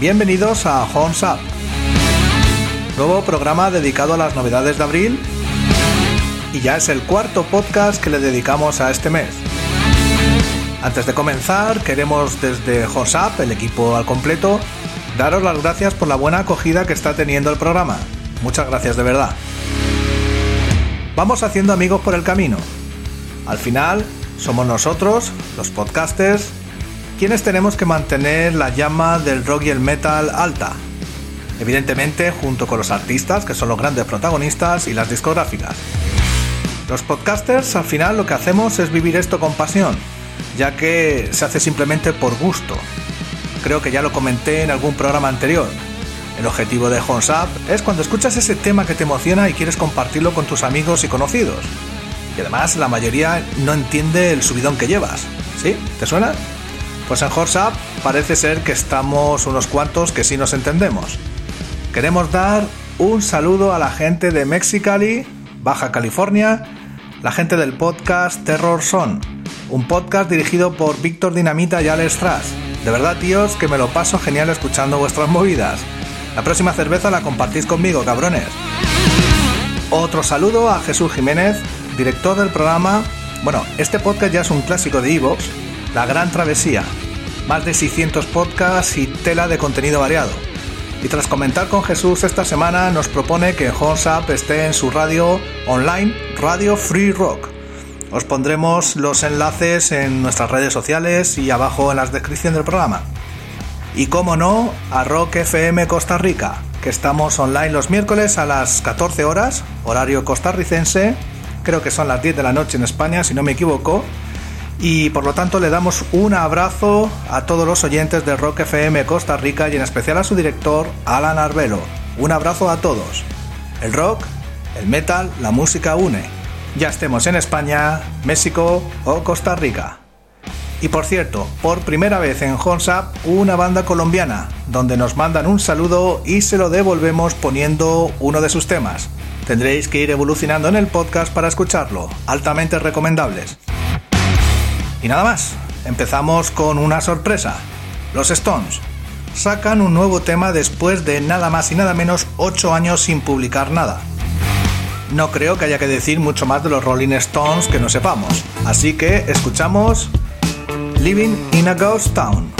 Bienvenidos a Horns Up, nuevo programa dedicado a las novedades de abril y ya es el cuarto podcast que le dedicamos a este mes. Antes de comenzar, queremos desde Horns Up, el equipo al completo, daros las gracias por la buena acogida que está teniendo el programa. Muchas gracias de verdad. Vamos haciendo amigos por el camino. Al final, somos nosotros, los podcasters, quienes tenemos que mantener la llama del rock y el metal alta. Evidentemente, junto con los artistas, que son los grandes protagonistas, y las discográficas. Los podcasters, al final, lo que hacemos es vivir esto con pasión, ya que se hace simplemente por gusto. Creo que ya lo comenté en algún programa anterior. El objetivo de Horns Up es cuando escuchas ese tema que te emociona y quieres compartirlo con tus amigos y conocidos. Y además la mayoría no entiende el subidón que llevas. ¿Sí? ¿Te suena? Pues en Horse Up parece ser que estamos unos cuantos que sí nos entendemos. Queremos dar un saludo a la gente de Mexicali, Baja California, la gente del podcast Terror Son, un podcast dirigido por Víctor Dinamita y Alex Trash. De verdad, tíos, que me lo paso genial escuchando vuestras movidas. La próxima cerveza la compartís conmigo, cabrones. Otro saludo a Jesús Jiménez, director del programa. Bueno, este podcast ya es un clásico de Evox, La Gran Travesía. Más de 600 podcasts y tela de contenido variado. Y tras comentar con Jesús esta semana, nos propone que Horns Up esté en su radio online, Radio Free Rock. Os pondremos los enlaces en nuestras redes sociales y abajo en la descripción del programa. Y como no, a Rock FM Costa Rica, que estamos online los miércoles a las 14 horas, horario costarricense, creo que son las 10 de la noche en España, si no me equivoco. Y por lo tanto le damos un abrazo a todos los oyentes de Rock FM Costa Rica y en especial a su director, Alan Arbelo. Un abrazo a todos. El rock, el metal, la música une. Ya estemos en España, México o Costa Rica. Y por cierto, por primera vez en Up, una banda colombiana, donde nos mandan un saludo y se lo devolvemos poniendo uno de sus temas. Tendréis que ir evolucionando en el podcast para escucharlo, altamente recomendables. Y nada más, empezamos con una sorpresa. Los Stones sacan un nuevo tema después de nada más y nada menos 8 años sin publicar nada. No creo que haya que decir mucho más de los Rolling Stones que no sepamos, así que escuchamos Living in a Ghost Town.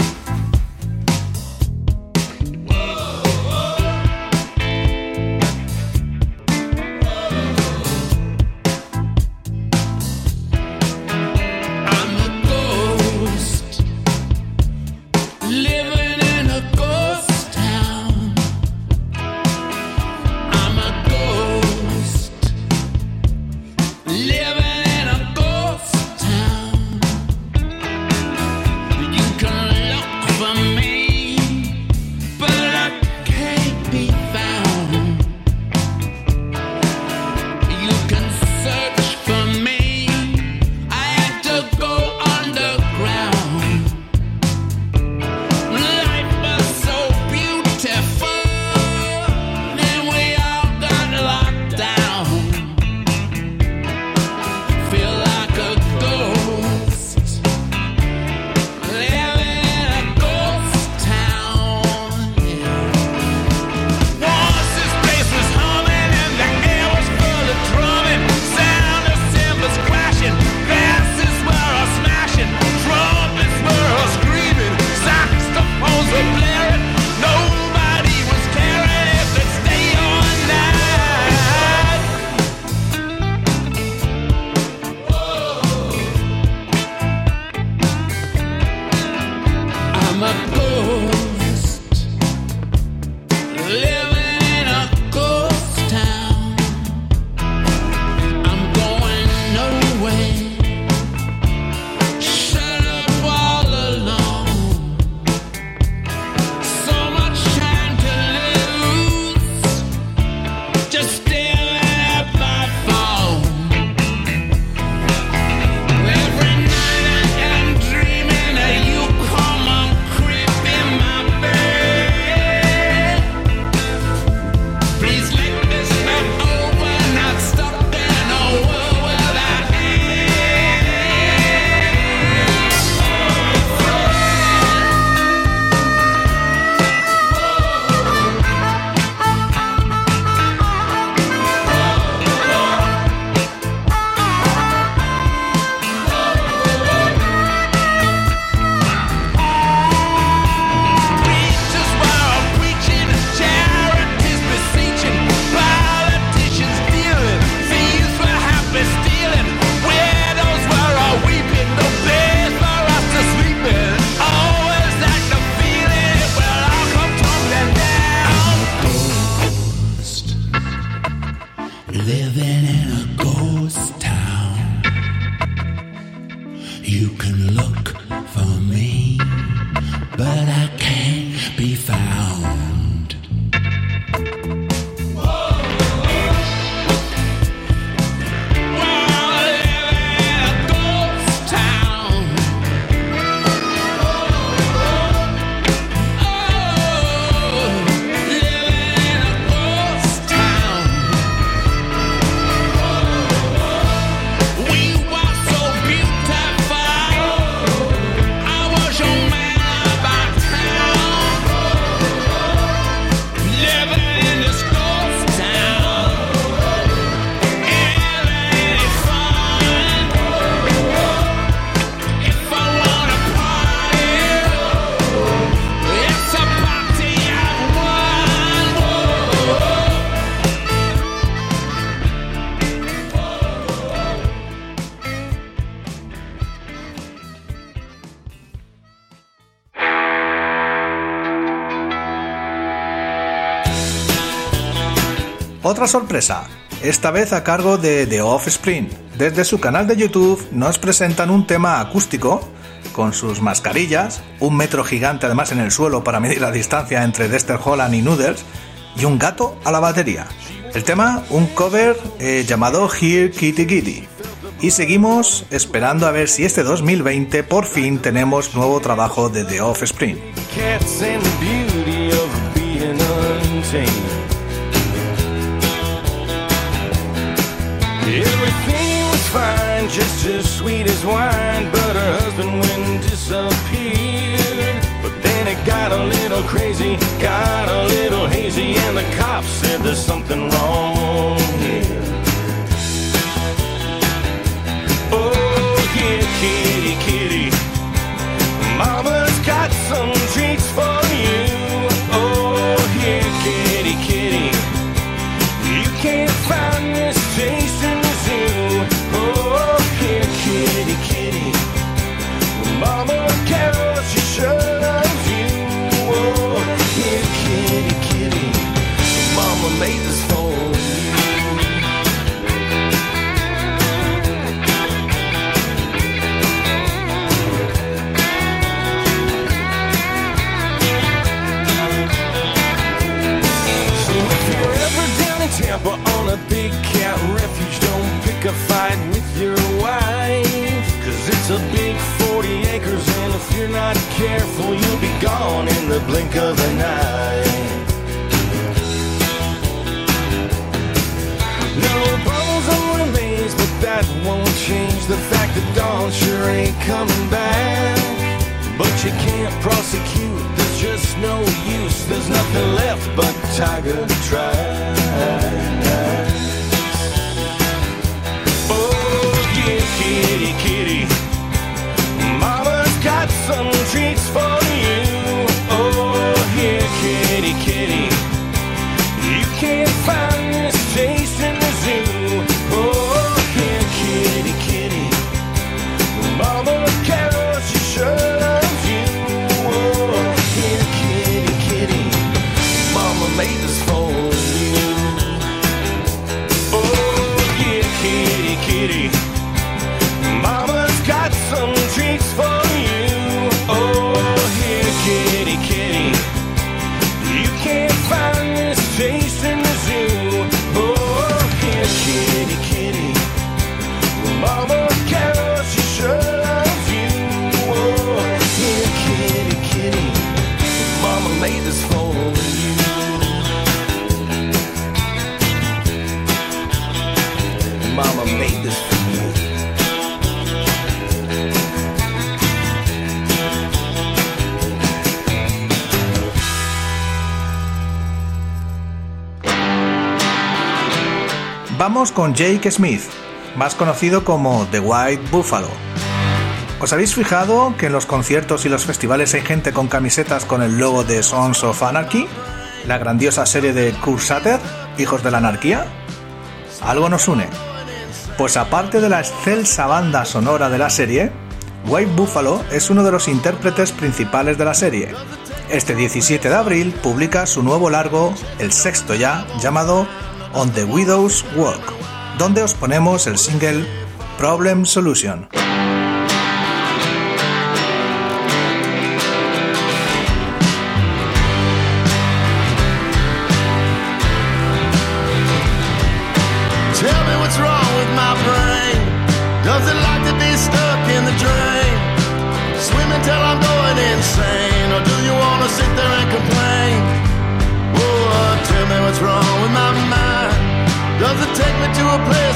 Otra sorpresa, esta vez a cargo de The Offspring. Desde su canal de YouTube nos presentan un tema acústico con sus mascarillas, un metro gigante además en el suelo para medir la distancia entre Dexter Holland y Noodles, y un gato a la batería. El tema, un cover eh, llamado Here Kitty Kitty. Y seguimos esperando a ver si este 2020 por fin tenemos nuevo trabajo de The Offspring. Everything was fine, just as sweet as wine, but her husband went disappeared. But then it got a little crazy, got a little hazy, and the cops said there's something wrong here. Oh, yeah, kitty, kitty, mama's got some treats for you. It's a big 40 acres, and if you're not careful, you'll be gone in the blink of an eye. No bones or remains, but that won't change the fact that Dawn sure ain't coming back. But you can't prosecute, there's just no use. There's nothing left but tiger tracks. Oh, yeah, kitty, some treats for Con Jake Smith, más conocido como The White Buffalo. ¿Os habéis fijado que en los conciertos y los festivales hay gente con camisetas con el logo de Sons of Anarchy? La grandiosa serie de Kurt Sutter, Hijos de la Anarquía. Algo nos une. Pues aparte de la excelsa banda sonora de la serie, White Buffalo es uno de los intérpretes principales de la serie. Este 17 de abril publica su nuevo largo, el sexto ya, llamado On the Widow's Walk, donde os ponemos el single Problem Solution.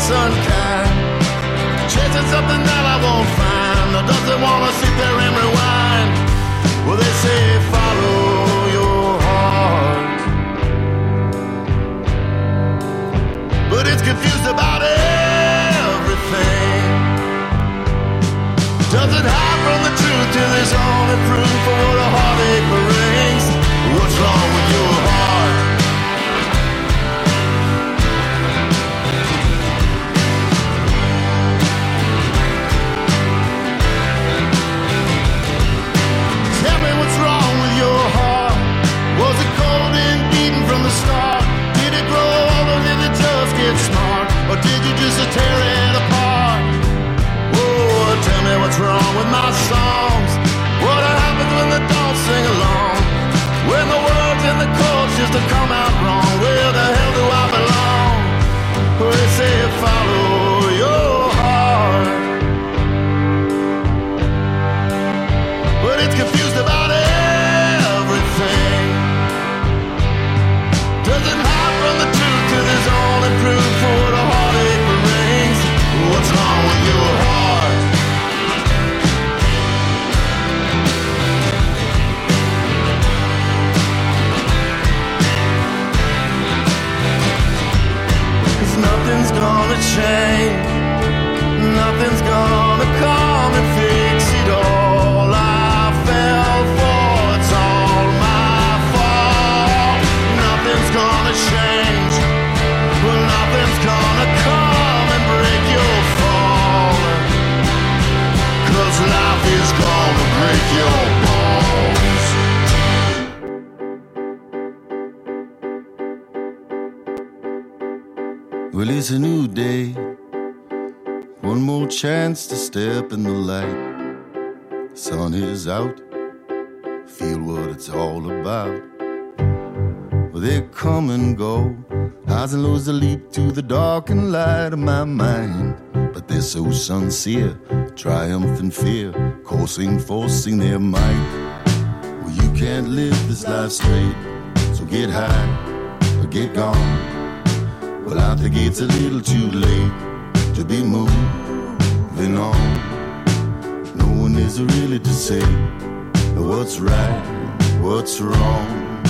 Place unkind? Chasing something that I won't find. Or does it want to sit there and rewind? Well, they say follow your heart. but it's confused about everything. Doesn't hide from the truth till there's only proof for what a heartache tear it apart. Oh, tell me what's wrong with my songs. What happens when they don't sing along? When the words and the chords just to come out wrong. Where the hell do I? Nothing's gonna come and fix it all. I fell for it's all my fault. Nothing's gonna change. Nothing's gonna come and break your fall. Cause life is gonna break your chance to step in the light. Sun is out. Feel what it's all about. They come and go. Highs and lows that leap to the dark and light of my mind. But they're so sincere, triumph and fear, coursing, forcing their might. Well, you can't live this life straight. So get high or get gone. Well, I think it's a little too late to be moving on. No one is really to say what's right, what's wrong.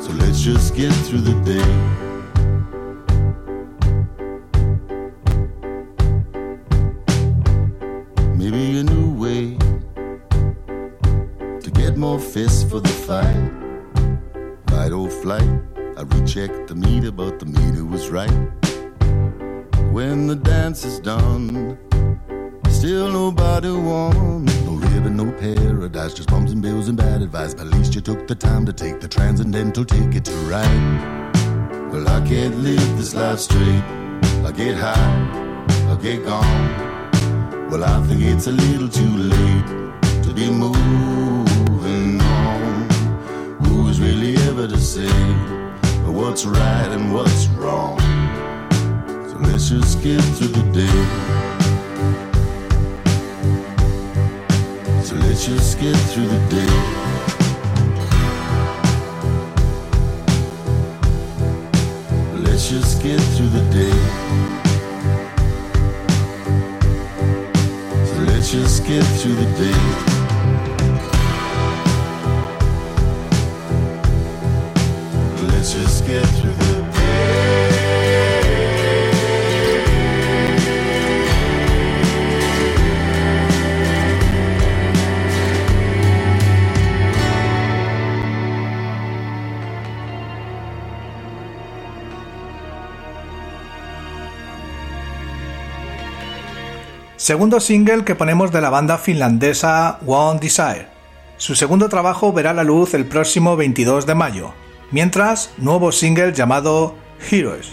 So let's just get through the day. Maybe a new way to get more fists for the fight. Fight or flight. I rechecked the meter, the time to take the transcendental ticket to ride. Well, I can't live this life straight. I get high, I get gone. Well, I think it's a little too late to be moving on. Who is really ever to say what's right and what's wrong? So let's just get through the day. So let's just get through the day. Segundo single que ponemos de la banda finlandesa One Desire. Su segundo trabajo verá la luz el próximo 22 de mayo, mientras nuevo single llamado Heroes.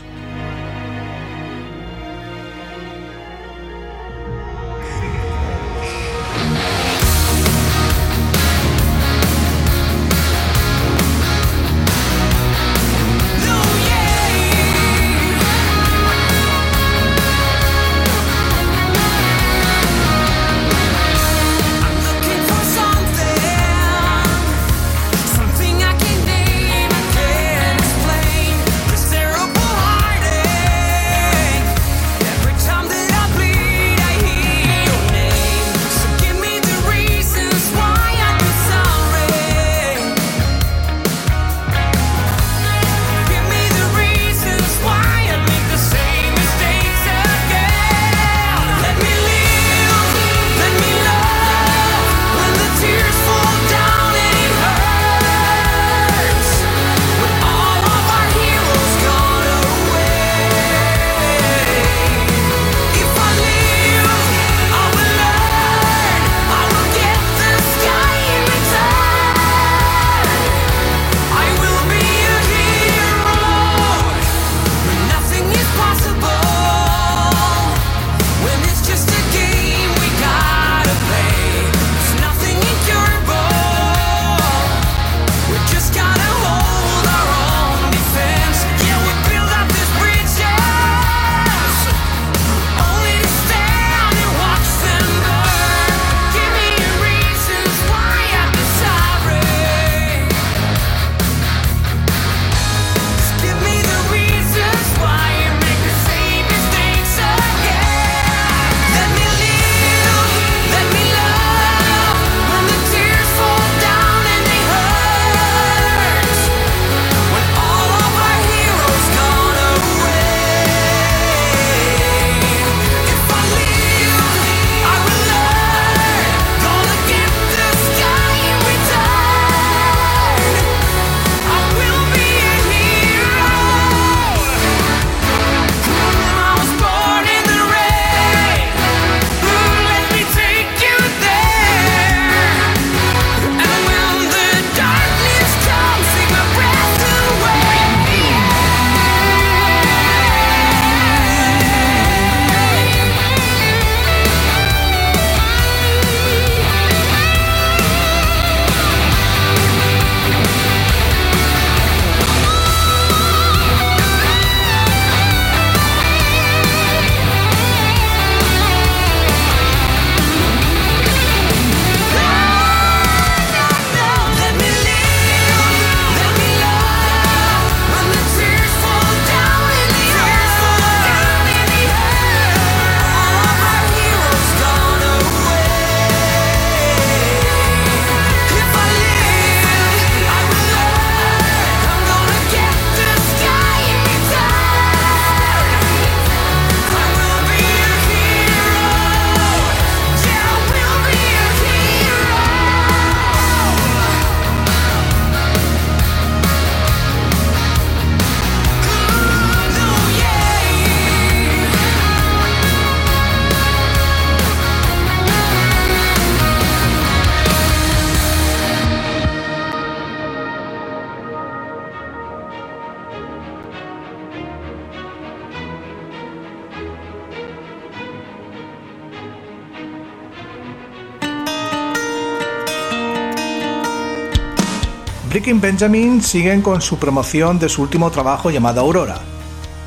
Benjamin siguen con su promoción de su último trabajo llamado Aurora.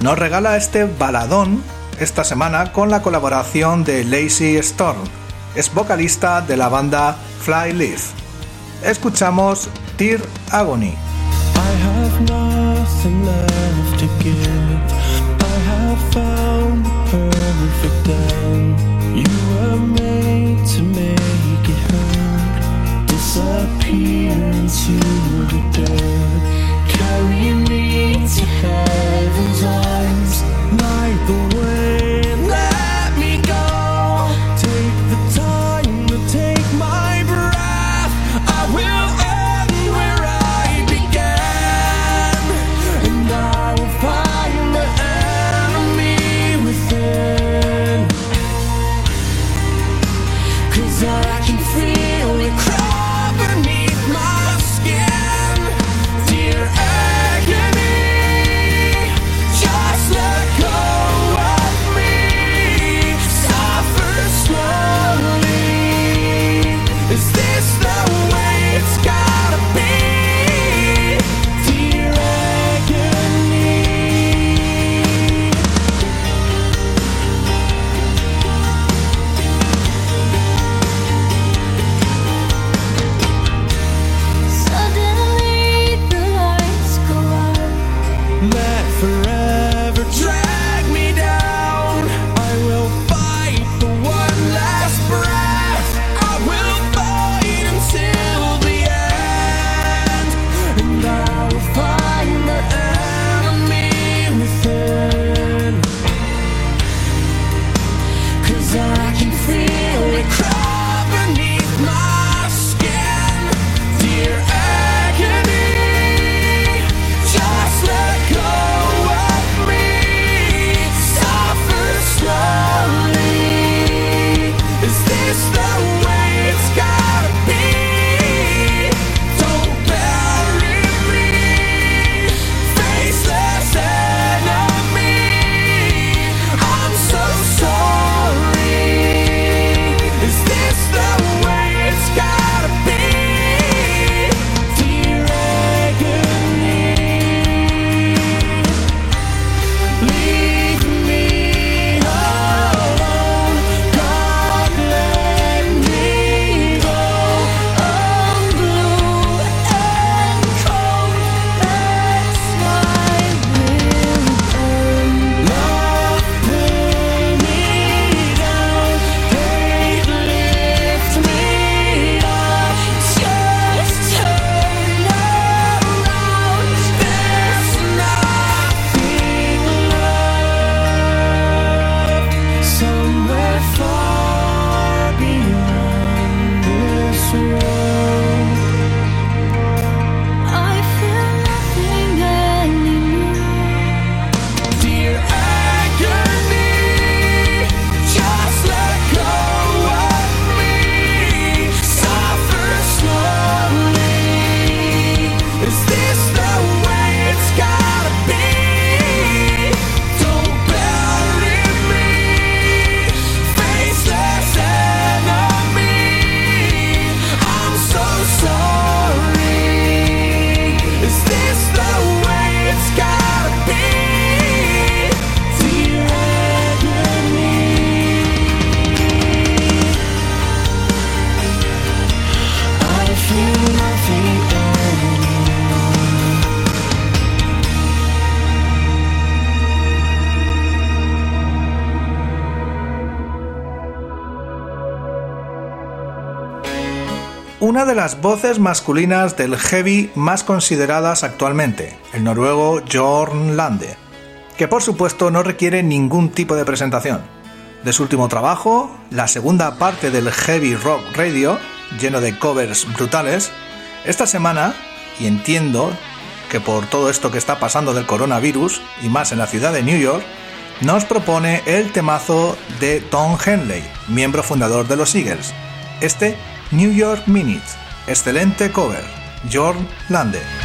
Nos regala este baladón esta semana con la colaboración de Lacey Storm, es vocalista de la banda Fly Leaf. Escuchamos Tear Agony. I have found. You made to make it hurt. The de las voces masculinas del heavy más consideradas actualmente, el noruego Jorn Lande, que por supuesto no requiere ningún tipo de presentación. De su último trabajo, la segunda parte del Heavy Rock Radio, lleno de covers brutales, esta semana, y entiendo que por todo esto que está pasando del coronavirus, y más en la ciudad de New York, nos propone el temazo de Tom Henley, miembro fundador de los Eagles. Este New York Minute, excelente cover, Jorn Lande.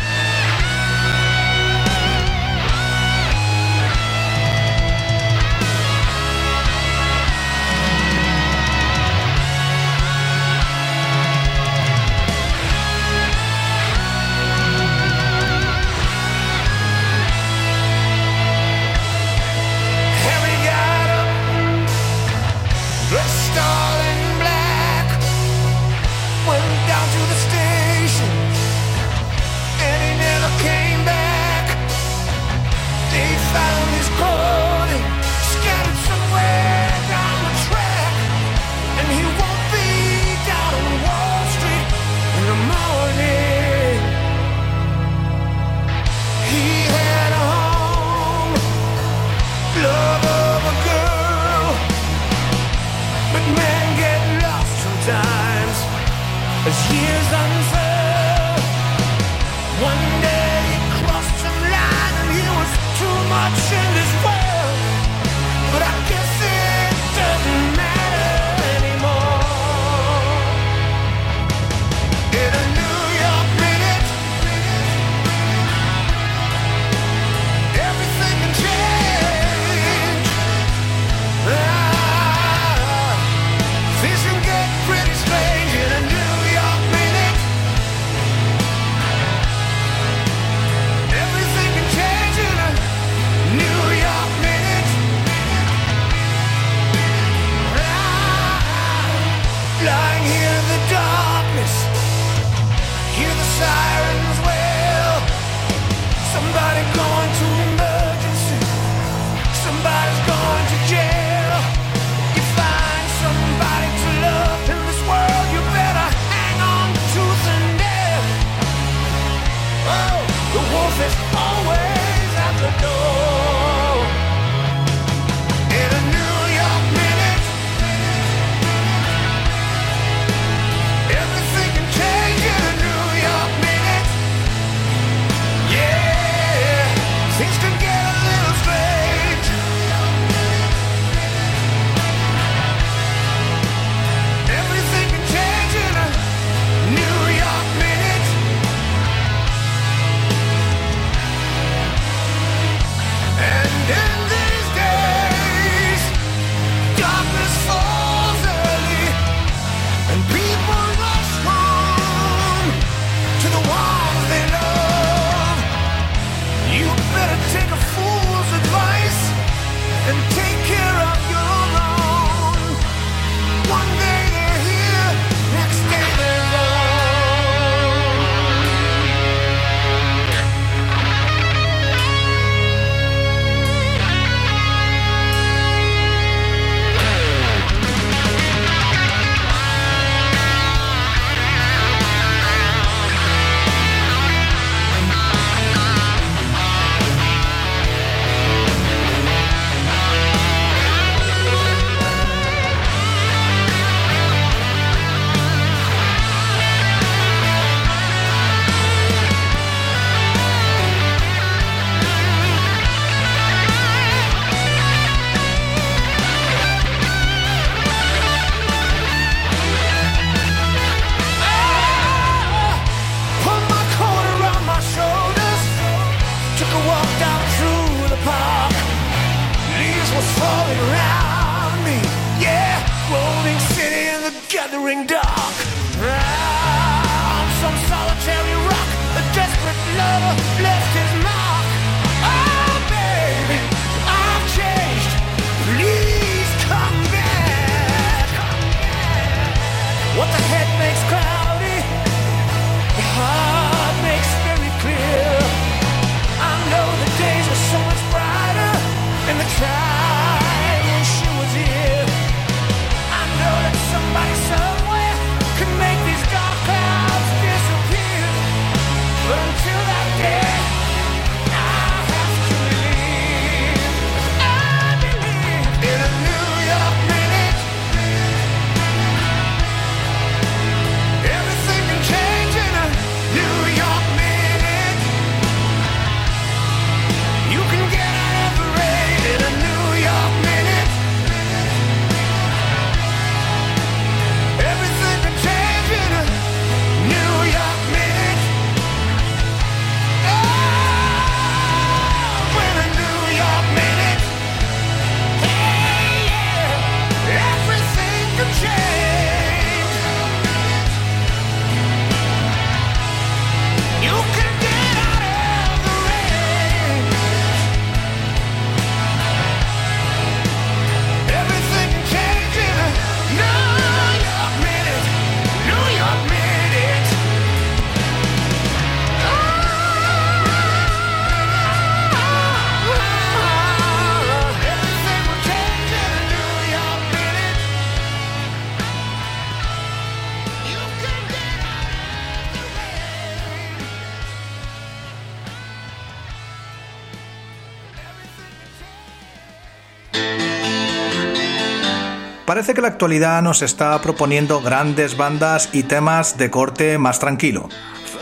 Que la actualidad nos está proponiendo grandes bandas y temas de corte más tranquilo.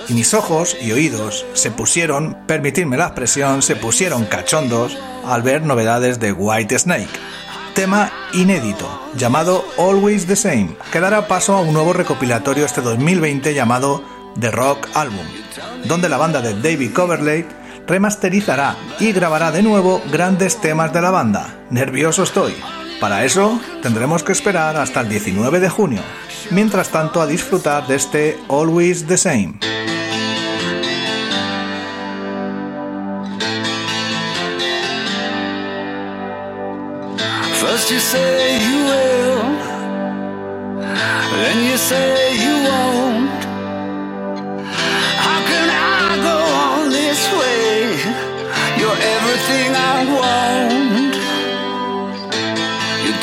y mis ojos y oídos se pusieron, permitidme la expresión, se pusieron cachondos al ver novedades de White Snake. Tema inédito, llamado Always the Same, que dará paso a un nuevo recopilatorio este 2020 llamado The Rock Album, donde la banda de David Coverley remasterizará y grabará de nuevo grandes temas de la banda. Nervioso estoy. Para eso tendremos que esperar hasta el 19 de junio. Mientras tanto, a disfrutar de este Always the Same.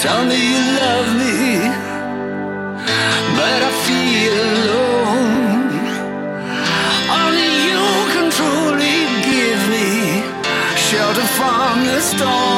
Tell me you love me, but I feel alone. Only you can truly give me shelter from the storm.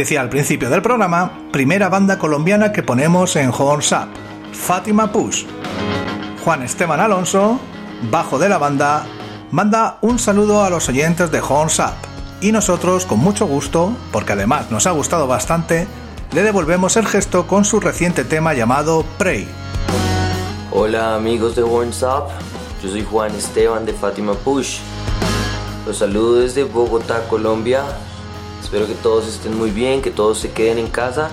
Decía al principio del programa, primera banda colombiana que ponemos en Horns Up, Fátima Push. Juan Esteban Alonso, bajo de la banda, manda un saludo a los oyentes de Horns Up y nosotros con mucho gusto, porque además nos ha gustado bastante, le devolvemos el gesto con su reciente tema llamado Pray. Hola amigos de Horns Up, yo soy Juan Esteban de Fátima Push. Los saludo desde Bogotá, Colombia. Espero que todos estén muy bien, que todos se queden en casa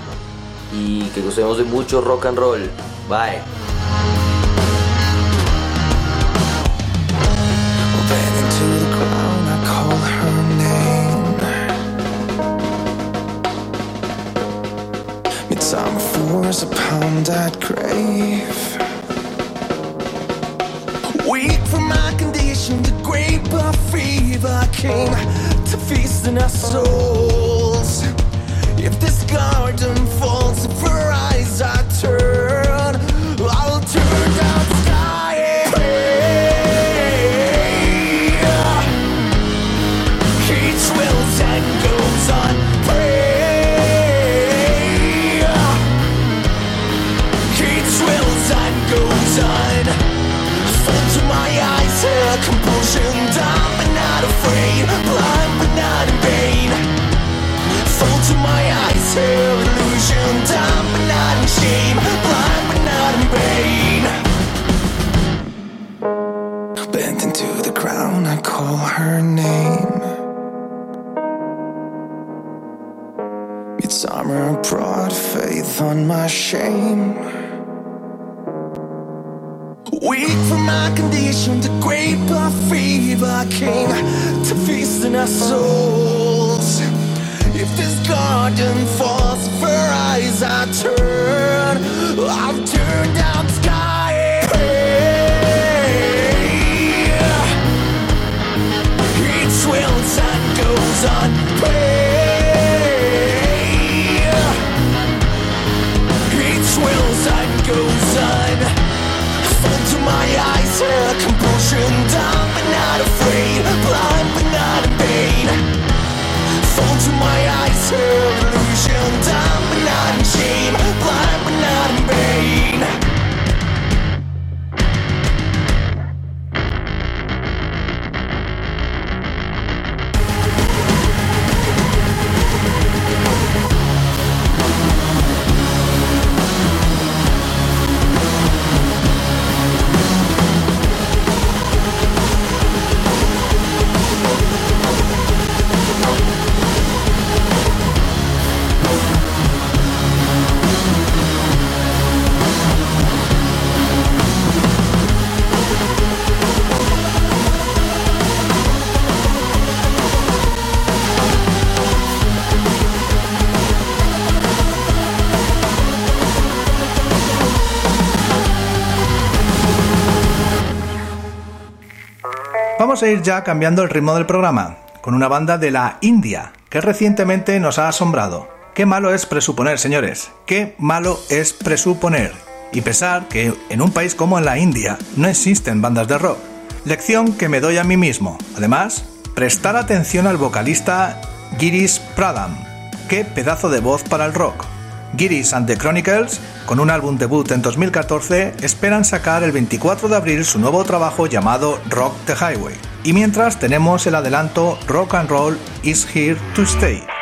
y que gocemos de mucho rock and roll. Bye. Midsummer floors upon that grave. Weak from my condition, the great buff fever came to feast in our souls. Vamos a ir ya cambiando el ritmo del programa, con una banda de la India, que recientemente nos ha asombrado. Qué malo es presuponer, señores, qué malo es presuponer. Y pensar que en un país como la India no existen bandas de rock. Lección que me doy a mí mismo. Además, prestar atención al vocalista Girish Pradham. Qué pedazo de voz para el rock. Girish and the Chronicles, con un álbum debut en 2014, esperan sacar el 24 de abril su nuevo trabajo llamado Rock the Highway. Y mientras tenemos el adelanto Rock and Roll is Here to Stay.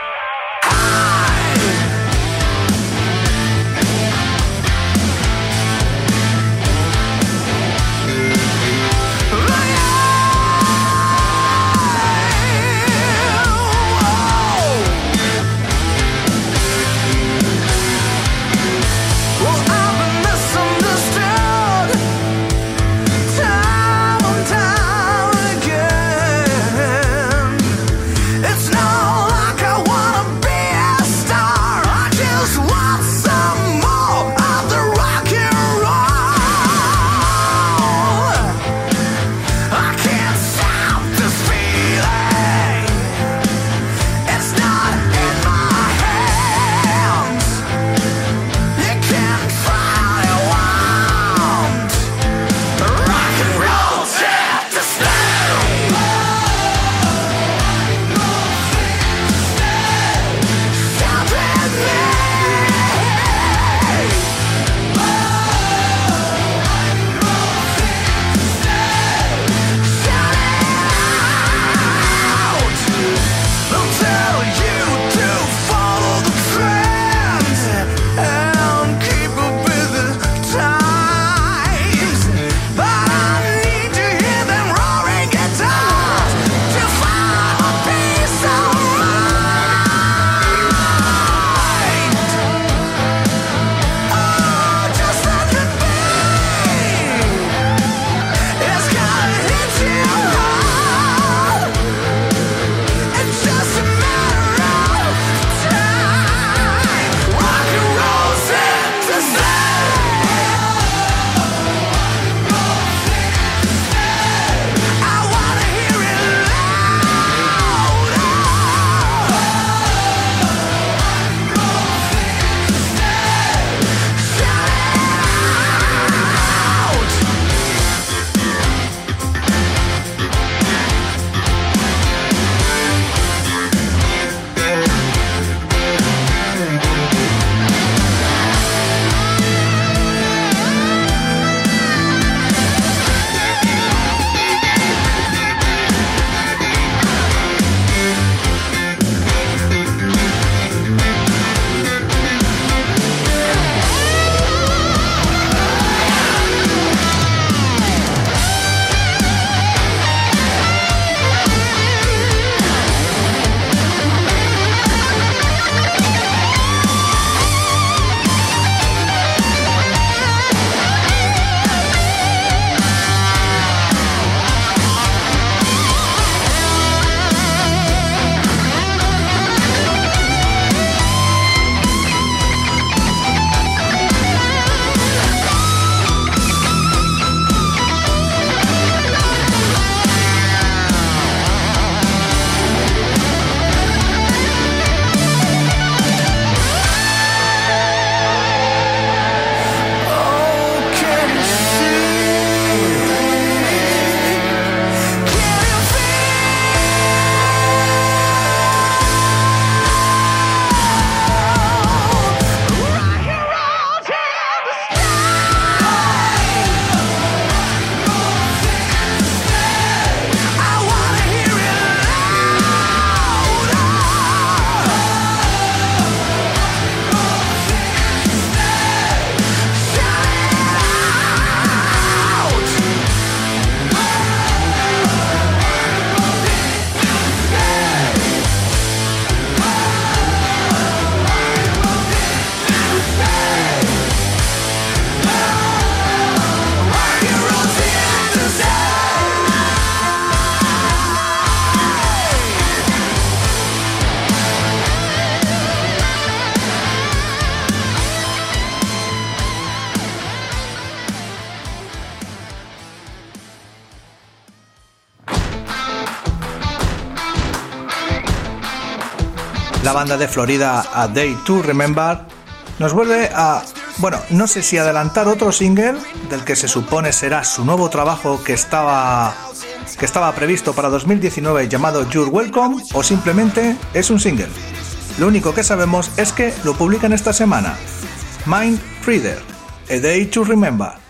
banda de Florida A Day to Remember, nos vuelve a, bueno, no sé si adelantar otro single del que se supone será su nuevo trabajo que estaba que estaba previsto para 2019 llamado Your Welcome o simplemente es un single. Lo único que sabemos es que lo publican esta semana. Mind Reader, A Day to Remember.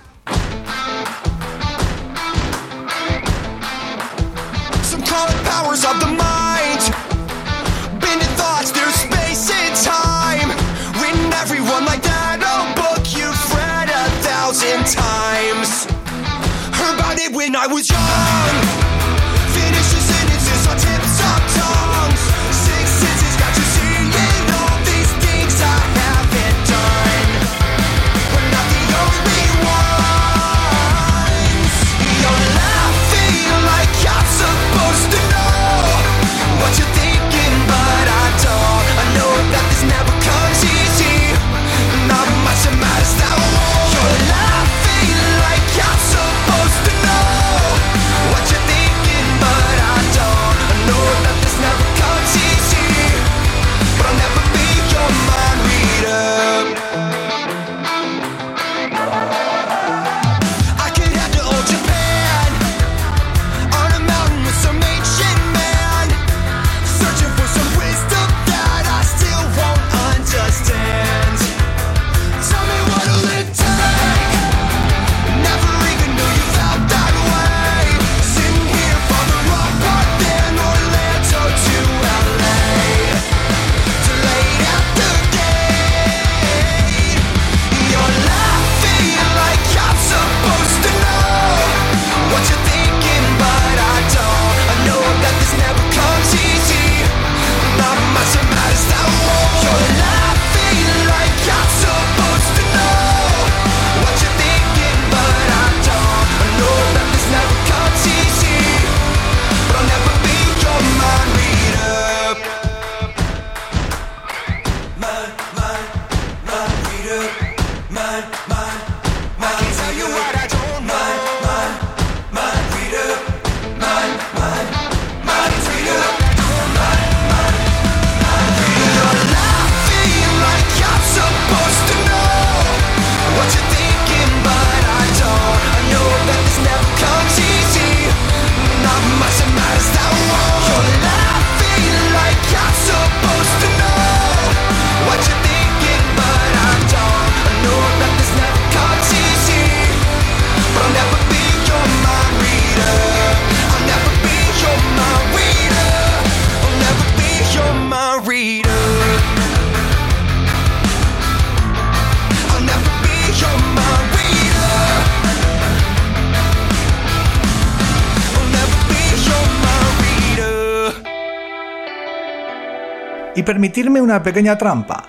permitirme una pequeña trampa.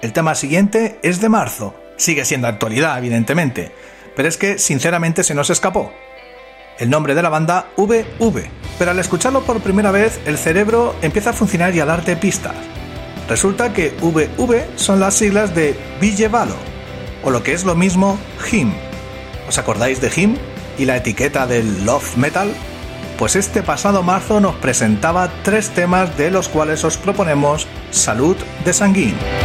El tema siguiente es de marzo. Sigue siendo actualidad, evidentemente, pero es que sinceramente se nos escapó. El nombre de la banda VV, pero al escucharlo por primera vez el cerebro empieza a funcionar y a darte pistas. Resulta que VV son las siglas de Villevalo, o lo que es lo mismo, Him. ¿Os acordáis de Him y la etiqueta del Love Metal? Pues este pasado marzo nos presentaba tres temas de los cuales os proponemos Salud de Sanguín.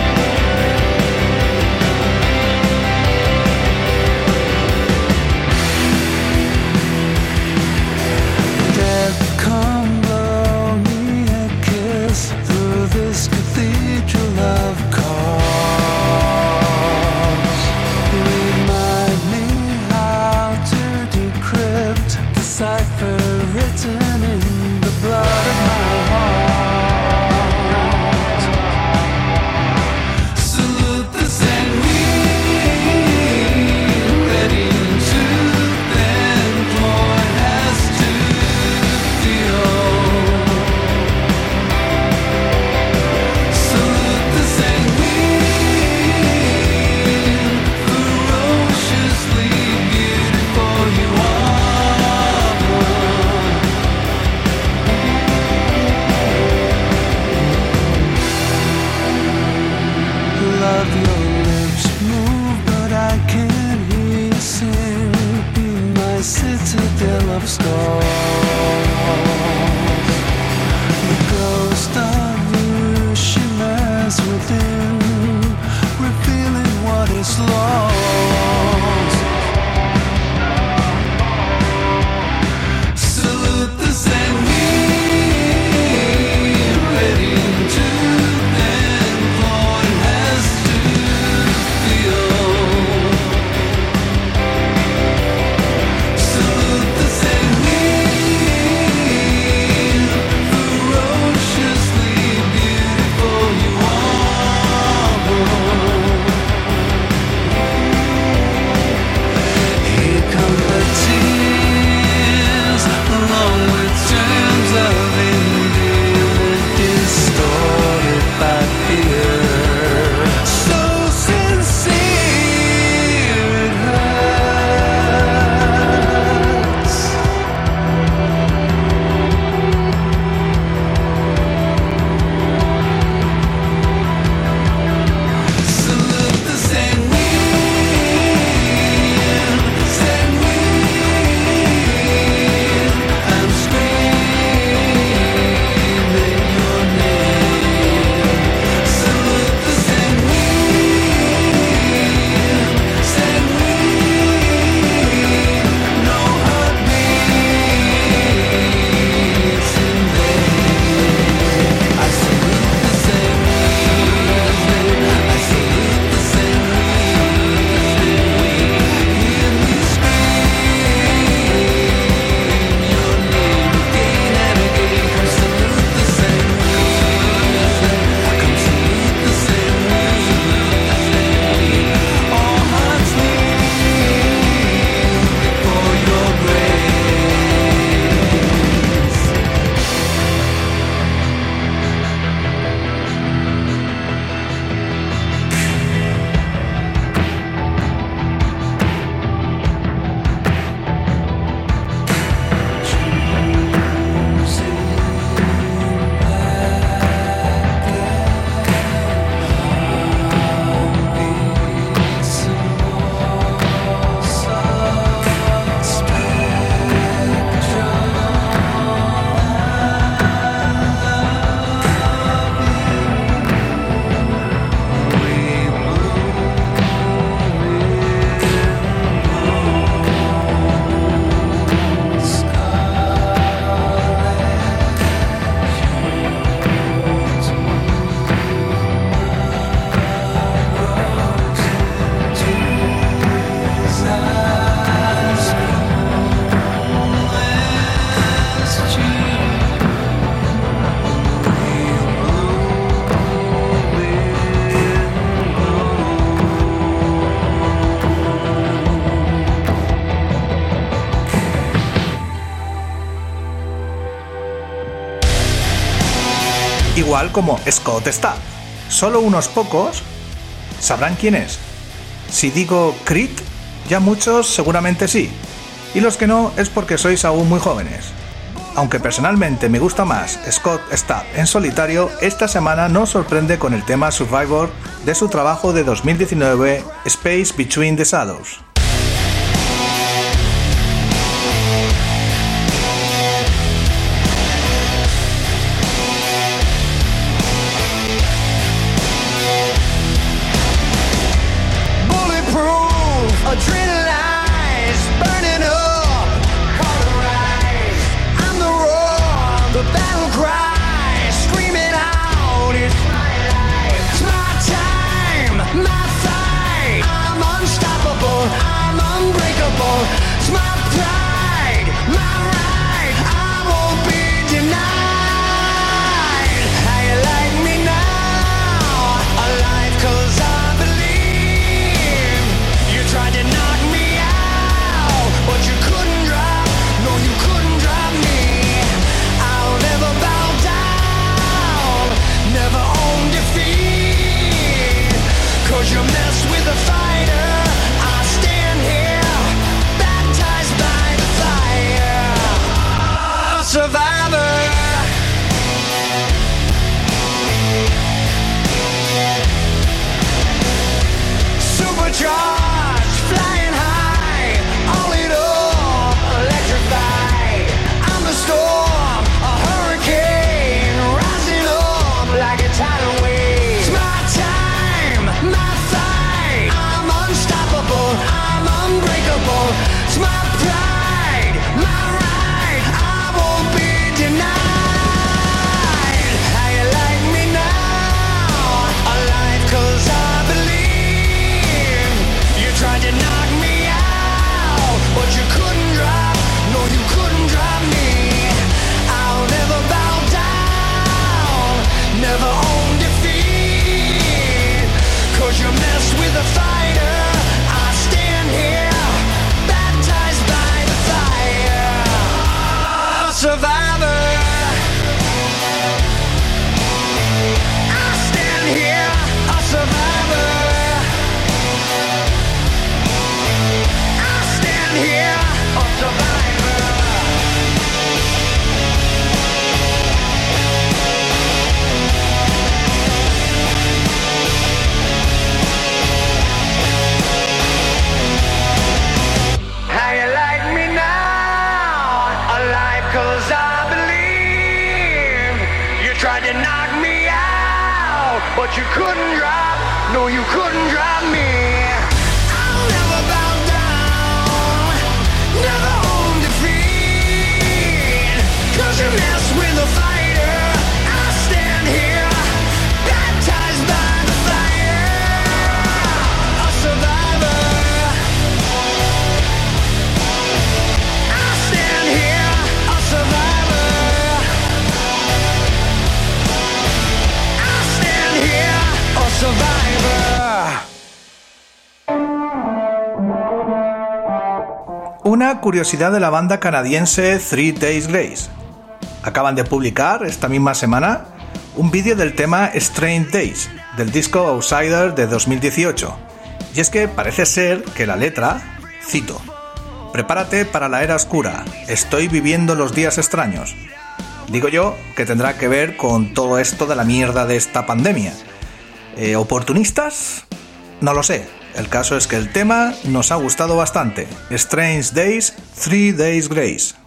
of stars. como Scott Stapp. Solo unos pocos sabrán quién es. Si digo Crit, ya muchos seguramente sí. Y los que no es porque sois aún muy jóvenes. Aunque personalmente me gusta más Scott Stapp en solitario, esta semana nos sorprende con el tema Survivor de su trabajo de 2019 Space Between the Shadows. curiosidad de la banda canadiense Three Days Grace. Acaban de publicar esta misma semana un vídeo del tema Strange Days del disco Outsider de 2018. Y es que parece ser que la letra, cito, Prepárate para la era oscura, estoy viviendo los días extraños. Digo yo que tendrá que ver con todo esto de la mierda de esta pandemia. Eh, ¿Oportunistas? No lo sé, el caso es que el tema nos ha gustado bastante. Strange Days, Three Days Grace.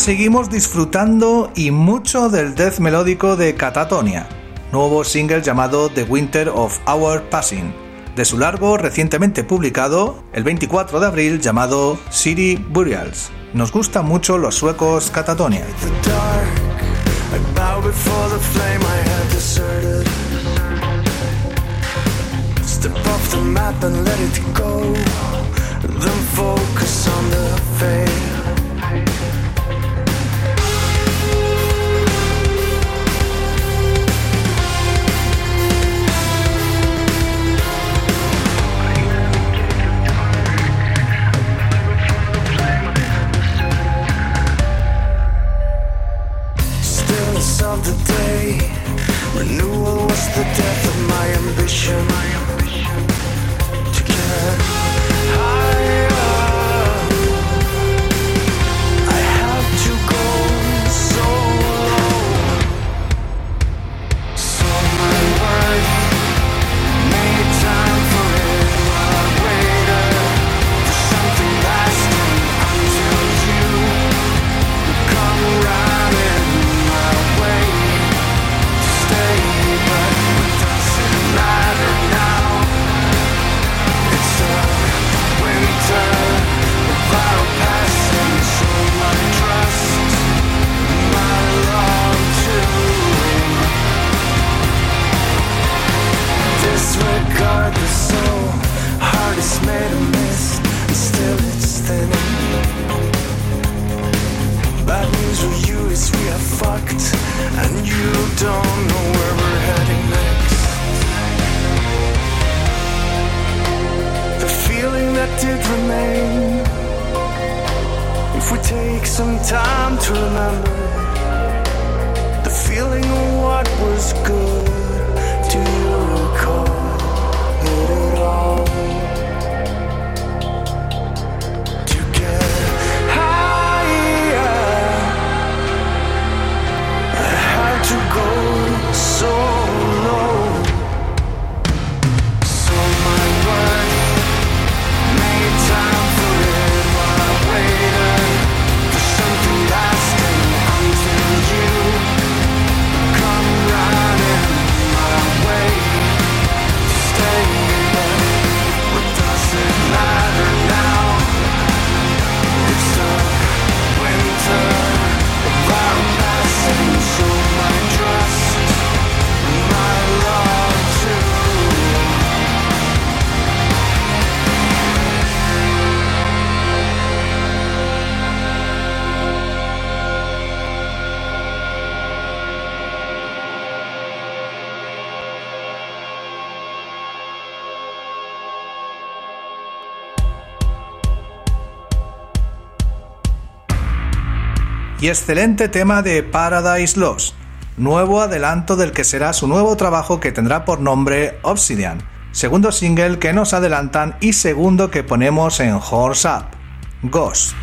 Seguimos disfrutando y mucho del death melódico de Catatonia, nuevo single llamado The Winter of Our Passing, de su largo recientemente publicado el 24 de abril llamado City Burials. Nos gustan mucho los suecos Catatonia. Then the. Renewal was the death of my ambition. To fucked, and you don't know where we're heading next. The feeling that did remain, if we take some time to remember, the feeling of what was good. Y excelente tema de Paradise Lost, nuevo adelanto del que será su nuevo trabajo que tendrá por nombre Obsidian, segundo single que nos adelantan y segundo que ponemos en Horse Up, Ghost.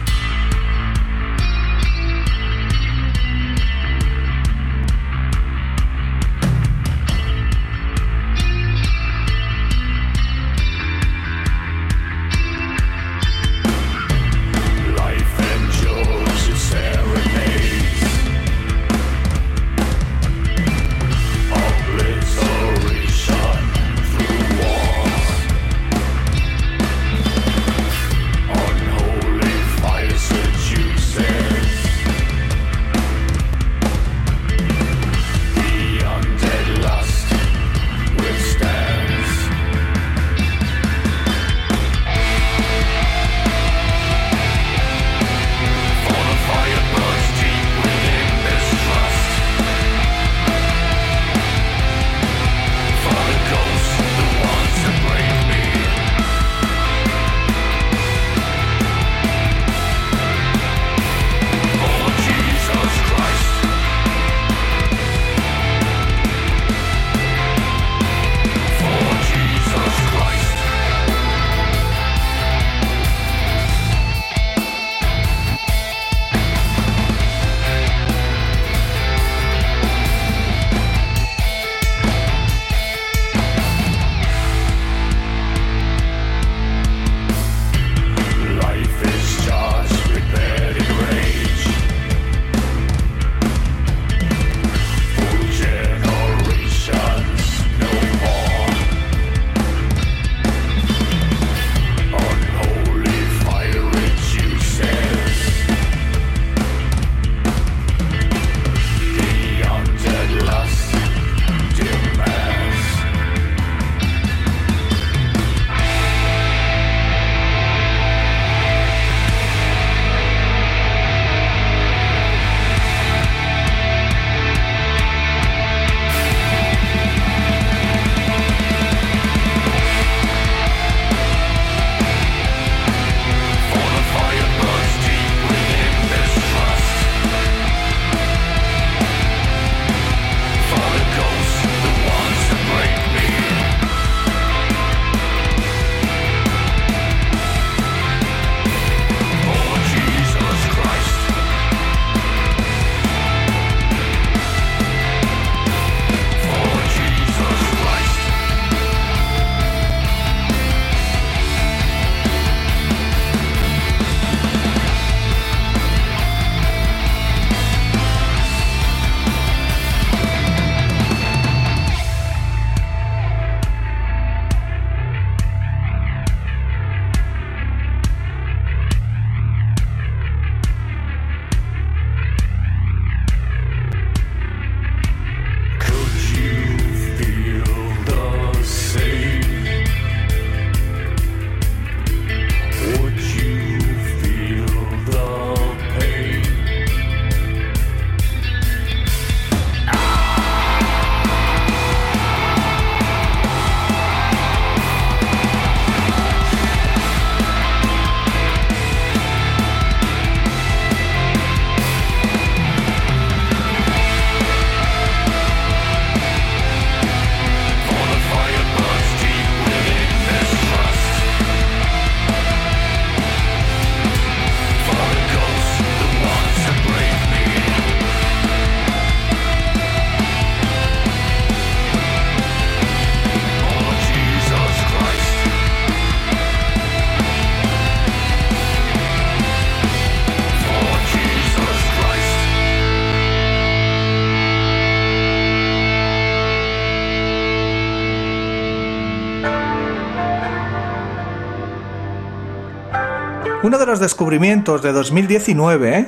Descubrimientos de 2019,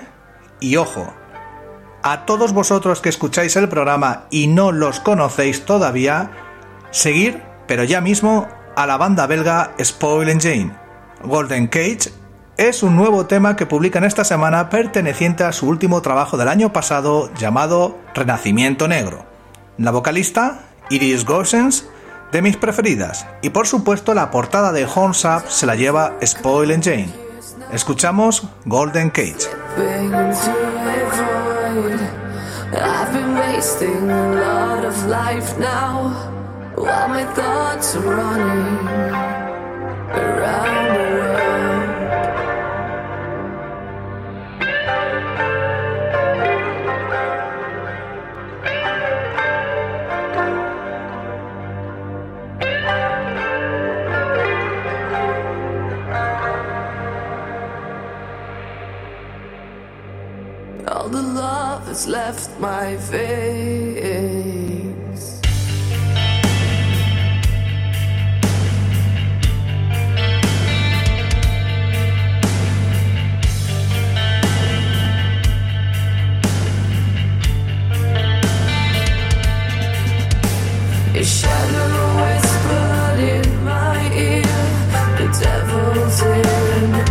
y ojo, a todos vosotros que escucháis el programa y no los conocéis todavía, seguir, pero ya mismo, a la banda belga Spoil Engine. Golden Cage es un nuevo tema que publican esta semana perteneciente a su último trabajo del año pasado llamado Renacimiento Negro. La vocalista, Iris Gossens, de mis preferidas, y por supuesto la portada de Horns Up se la lleva Spoil Engine. Escuchamos Golden Cage. That's left my face. Your shadow whispered in my ear. The devil's in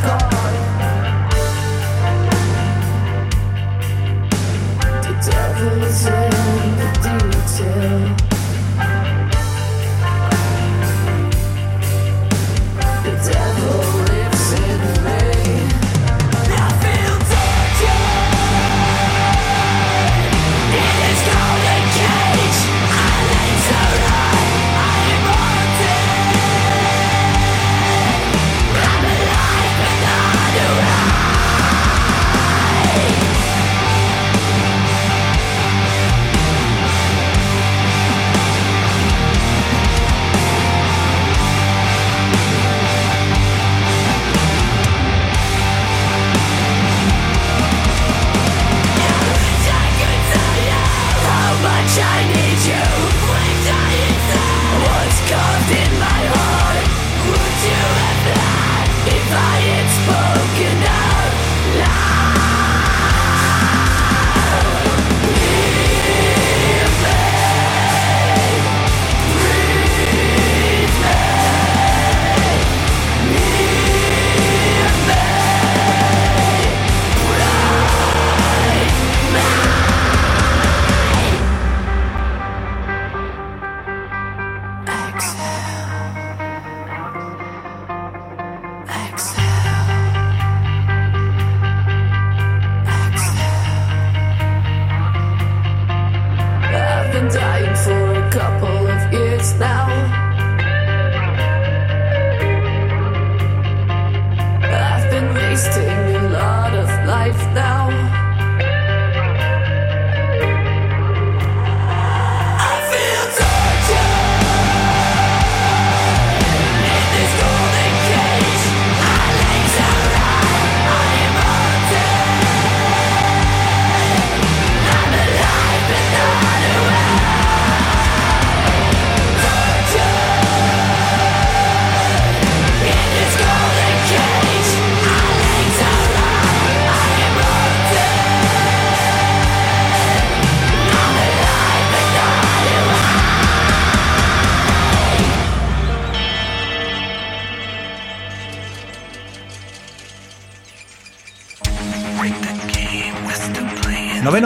scar.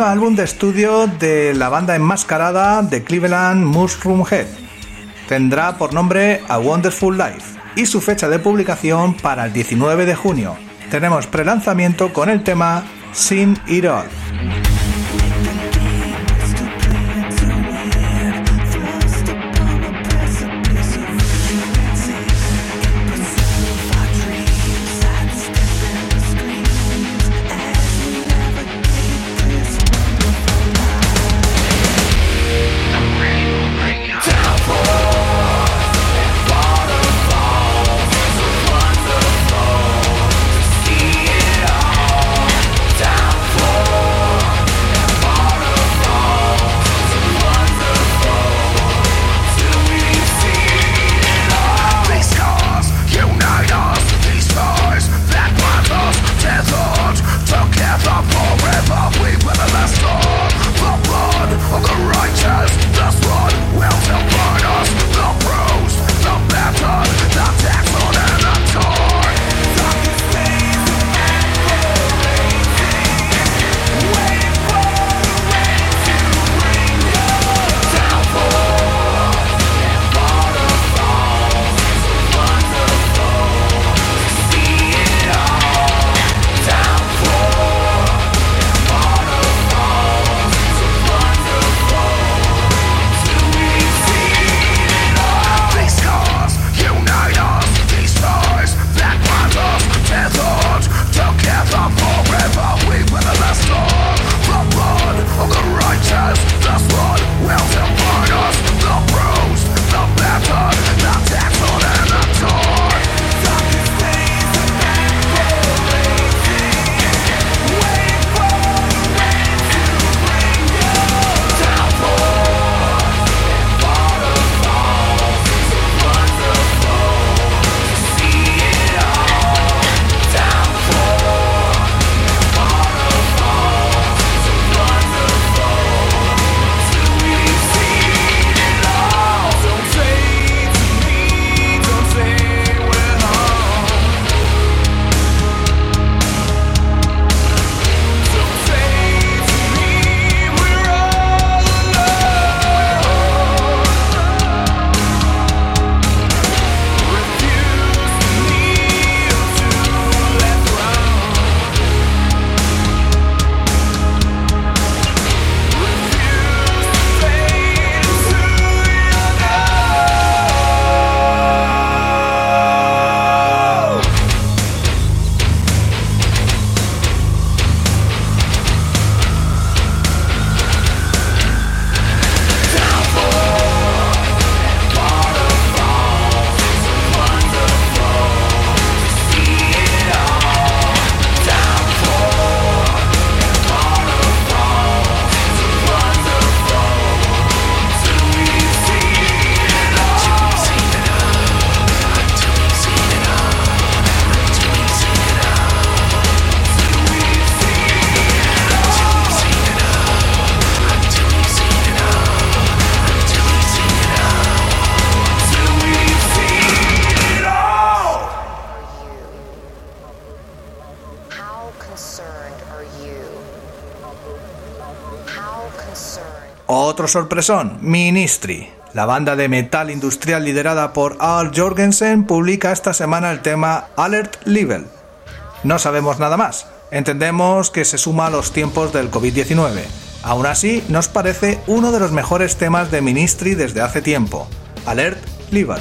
Álbum de estudio de la banda enmascarada de Cleveland Mushroom Head. Tendrá por nombre A Wonderful Life y su fecha de publicación para el 19 de junio. Tenemos prelanzamiento con el tema Sin It All. Sorpresón, Ministry. La banda de metal industrial liderada por Al Jorgensen publica esta semana el tema Alert Level. No sabemos nada más. Entendemos que se suma a los tiempos del COVID-19. Aún así, nos parece uno de los mejores temas de Ministry desde hace tiempo. Alert Level.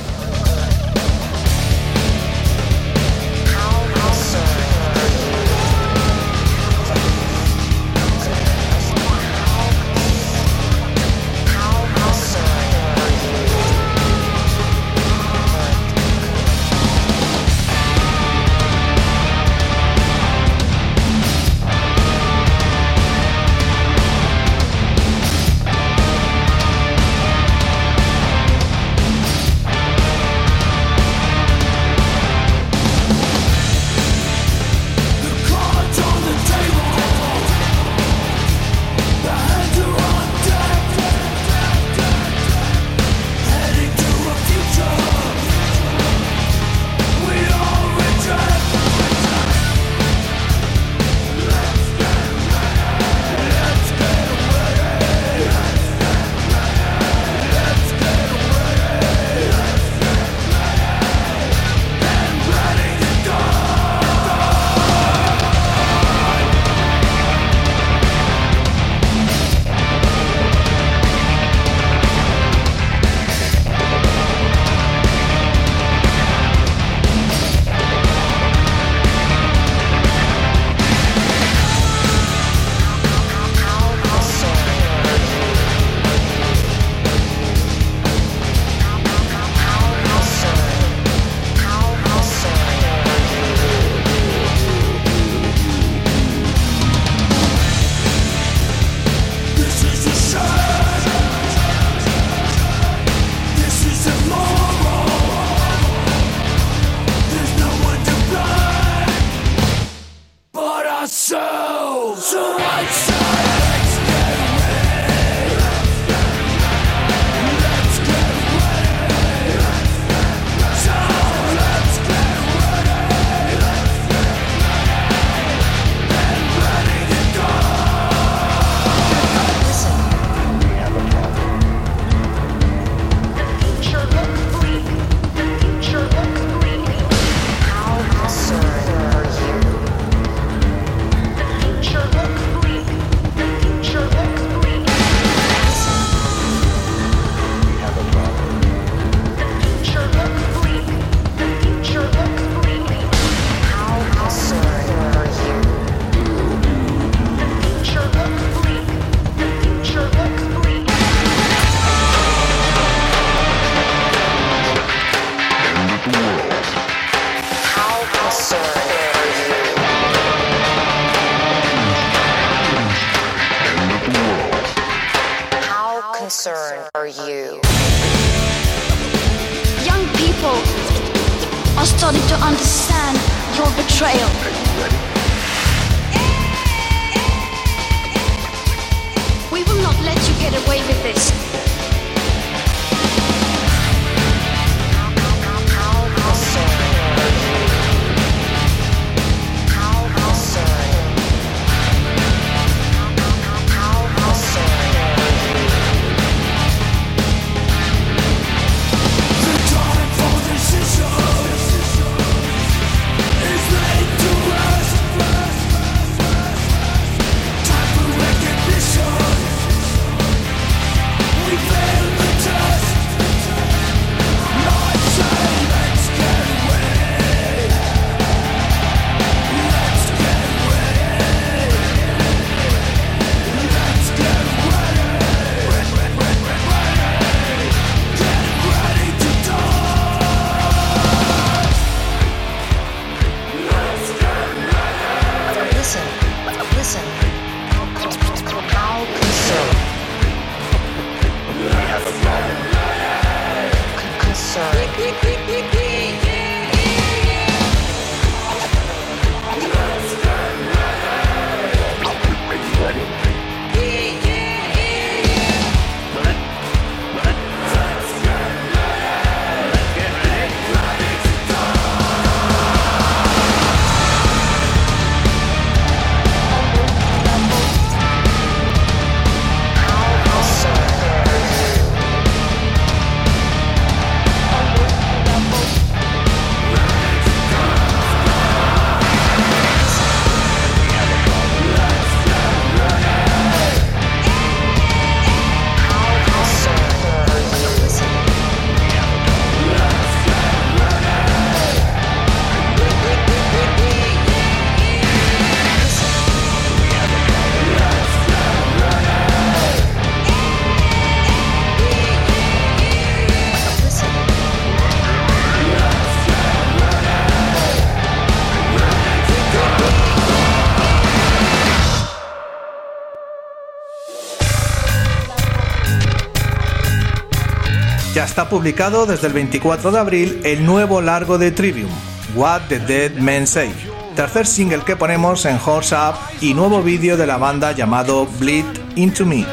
ha publicado desde el 24 de abril el nuevo largo de Trivium, What the Dead Men Say, tercer single que ponemos en Horse Up y nuevo vídeo de la banda llamado Bleed Into Me.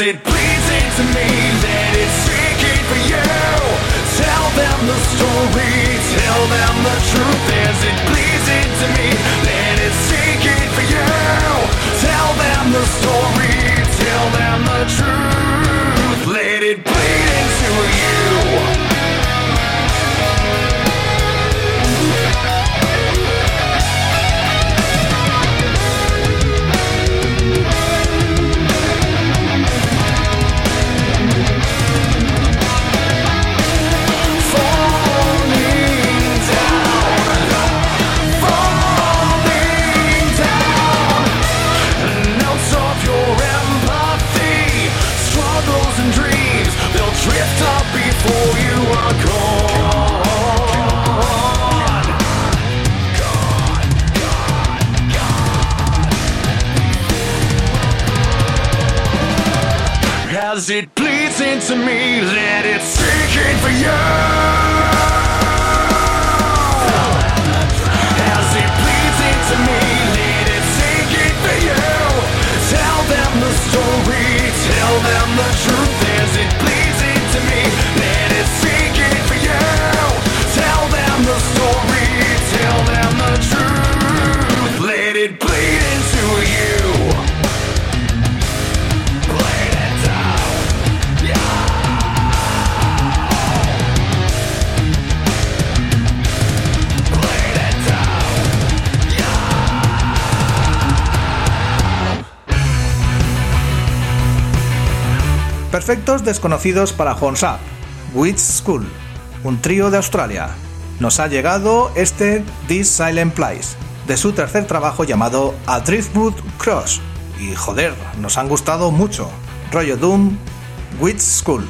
Cause it pleasing to me that it's seeking for you. Tell them the story, tell them the truth. Is it pleasing to me that it's seeking for you? Tell them the story, tell them the truth. Let it please As it bleeds into me, let it sink in for you. As it bleeds into me, let it sink in for you. Tell them the story, tell them the truth. Perfectos desconocidos para Horns Up, Witch School, un trío de Australia. Nos ha llegado este This Silent Place, de su tercer trabajo llamado A Driftwood Cross. Y joder, nos han gustado mucho. Rollo Doom, Witch School.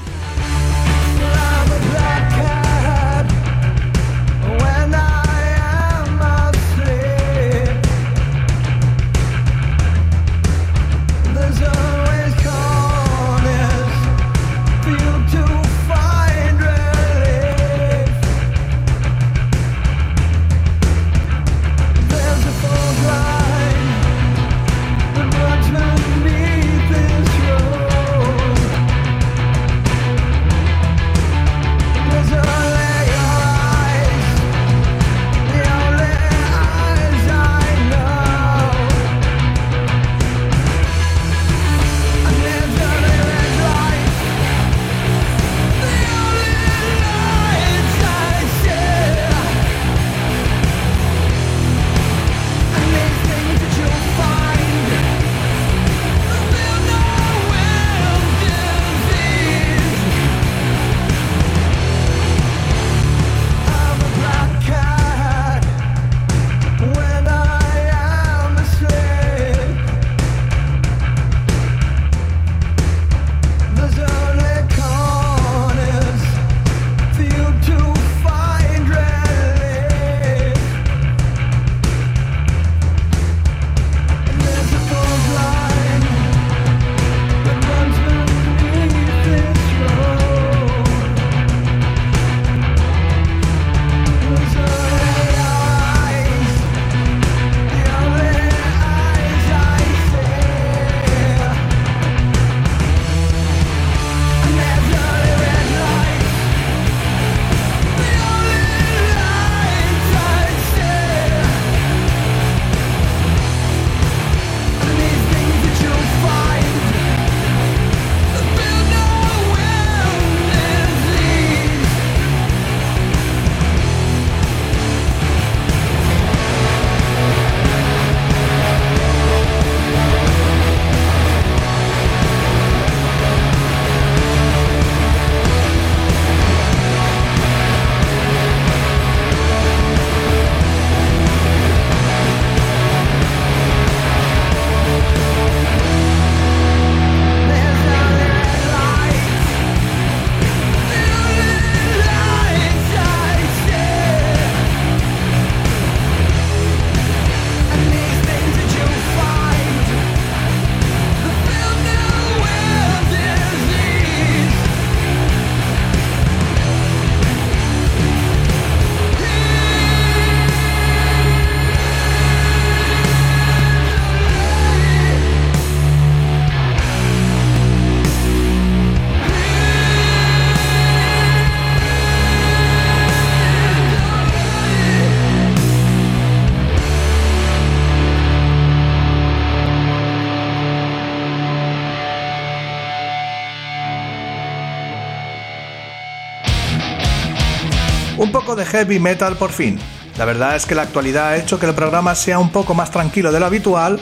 Heavy metal por fin. La verdad es que la actualidad ha hecho que el programa sea un poco más tranquilo de lo habitual,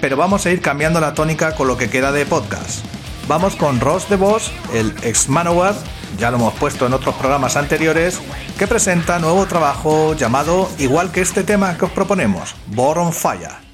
pero vamos a ir cambiando la tónica con lo que queda de podcast. Vamos con Ross de Boss, el ex Manowar, ya lo hemos puesto en otros programas anteriores, que presenta nuevo trabajo llamado, igual que este tema que os proponemos, Born Fire.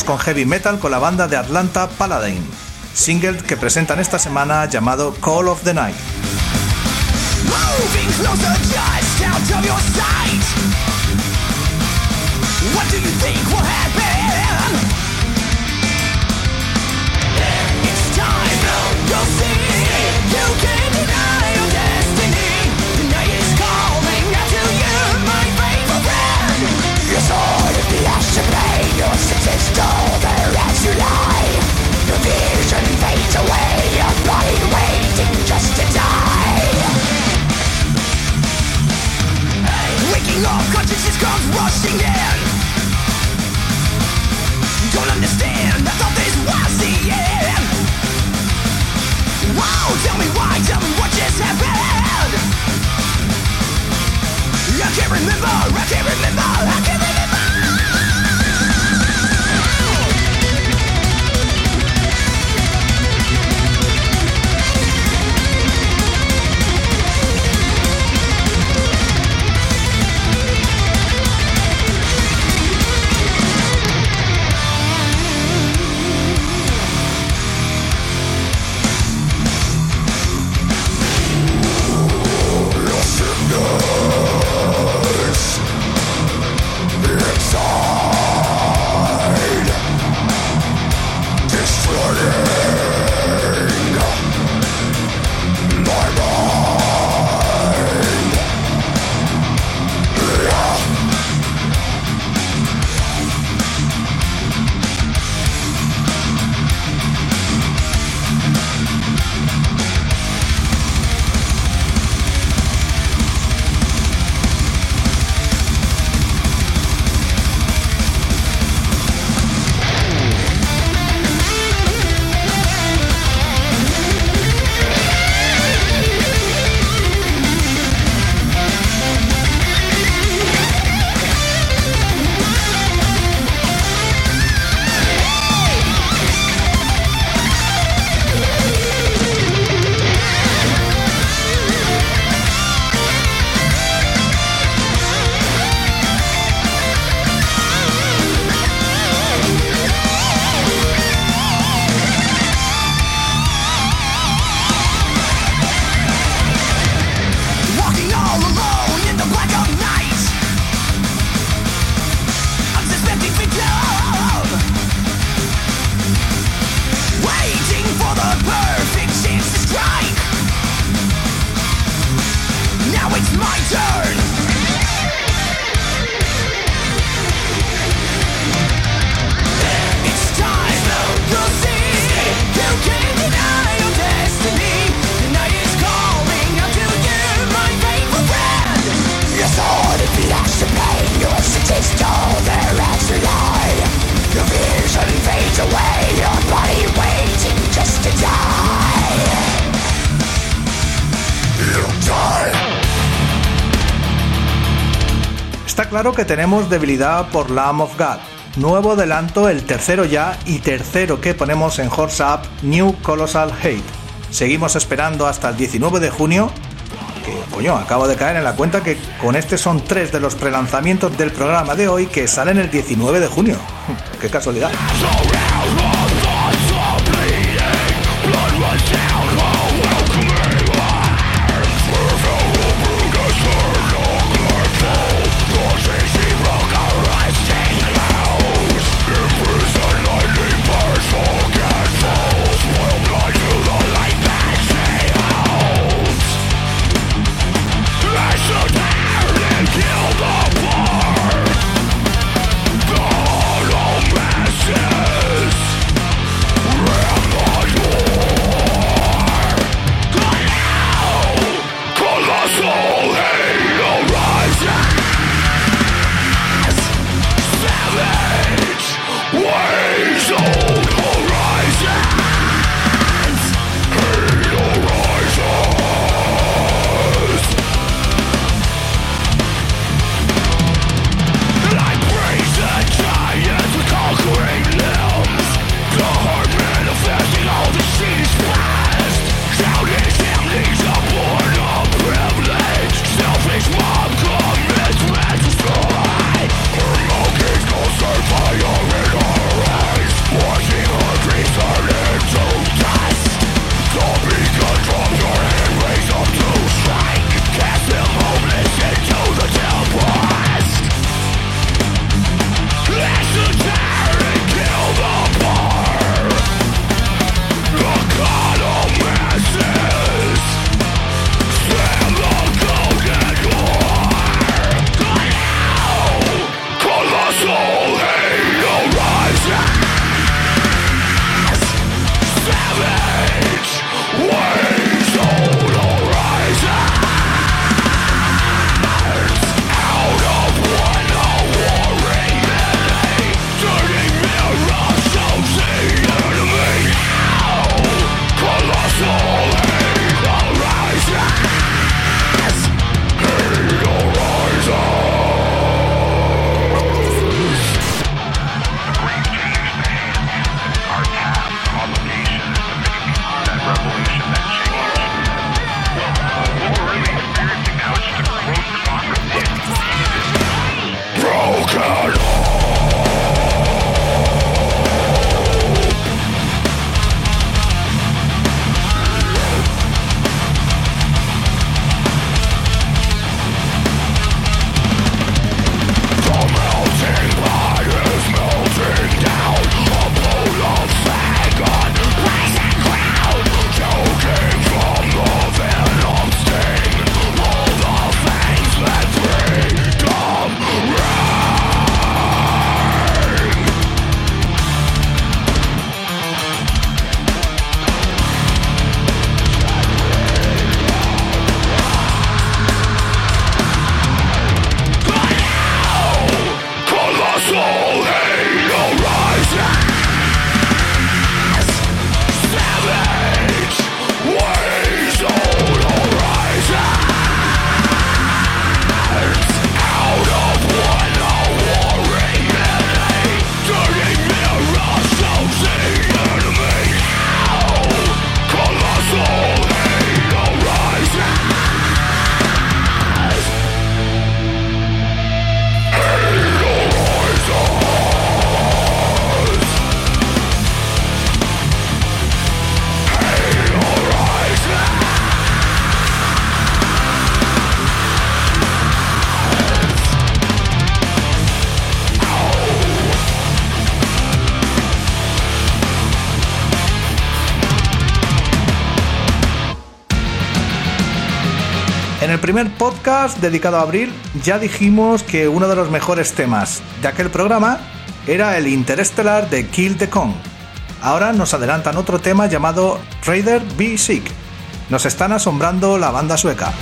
Con heavy metal con la banda de Atlanta Paladin, single que presentan esta semana llamado Call of the Night. Your senses there as you lie. Your vision fades away, your body waiting just to die. Waking up, consciousness comes rushing in. Don't understand, I thought this was the end. Wow, tell me why, tell me what just happened. I can't remember, I can't remember, I can't remember. Claro que tenemos debilidad por Lamb of God. Nuevo adelanto, el tercero ya y tercero que ponemos en Horse Up, New Colossal Hate. Seguimos esperando hasta el 19 de junio. Que coño, acabo de caer en la cuenta que con este son tres de los prelanzamientos del programa de hoy que salen el 19 de junio. Qué casualidad. primer podcast dedicado a abril ya dijimos que uno de los mejores temas de aquel programa era el interestelar de Kill the Kong. Ahora nos adelantan otro tema llamado Raider Be Sick. Nos están asombrando la banda sueca.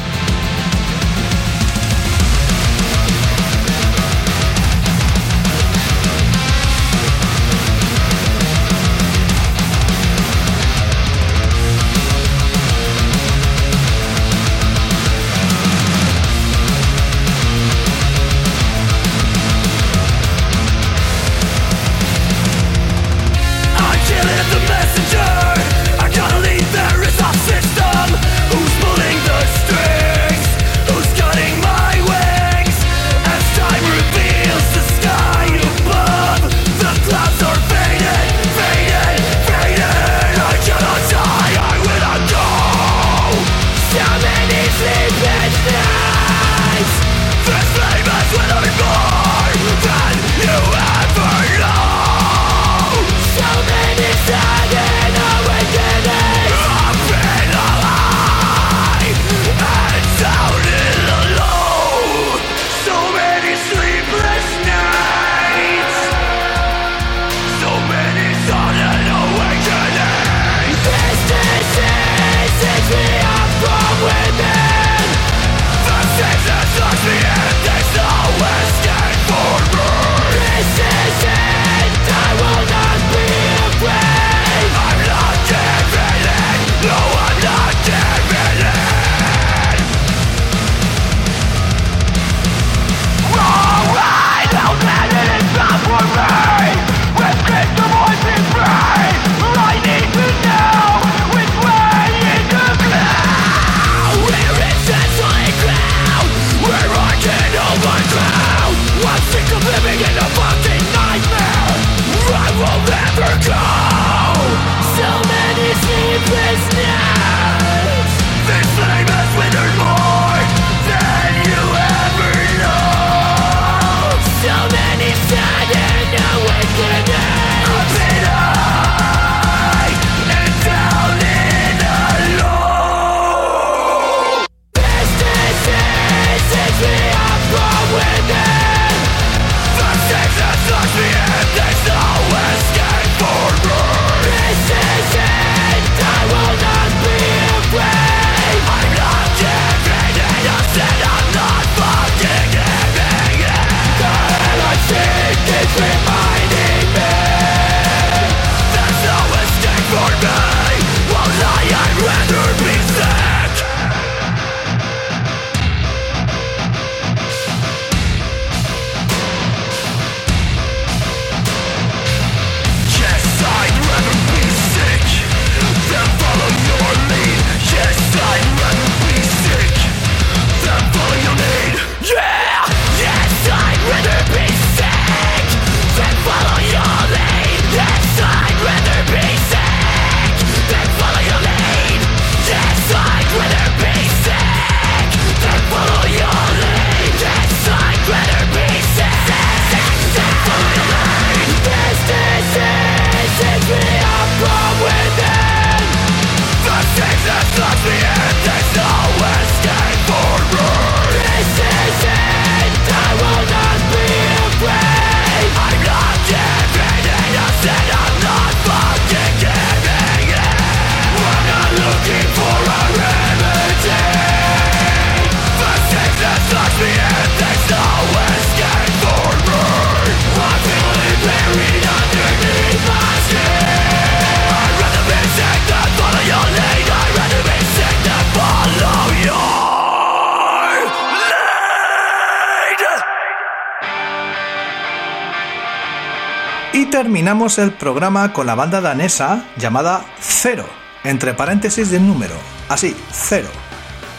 terminamos el programa con la banda danesa llamada Zero, entre paréntesis del número, así, Zero.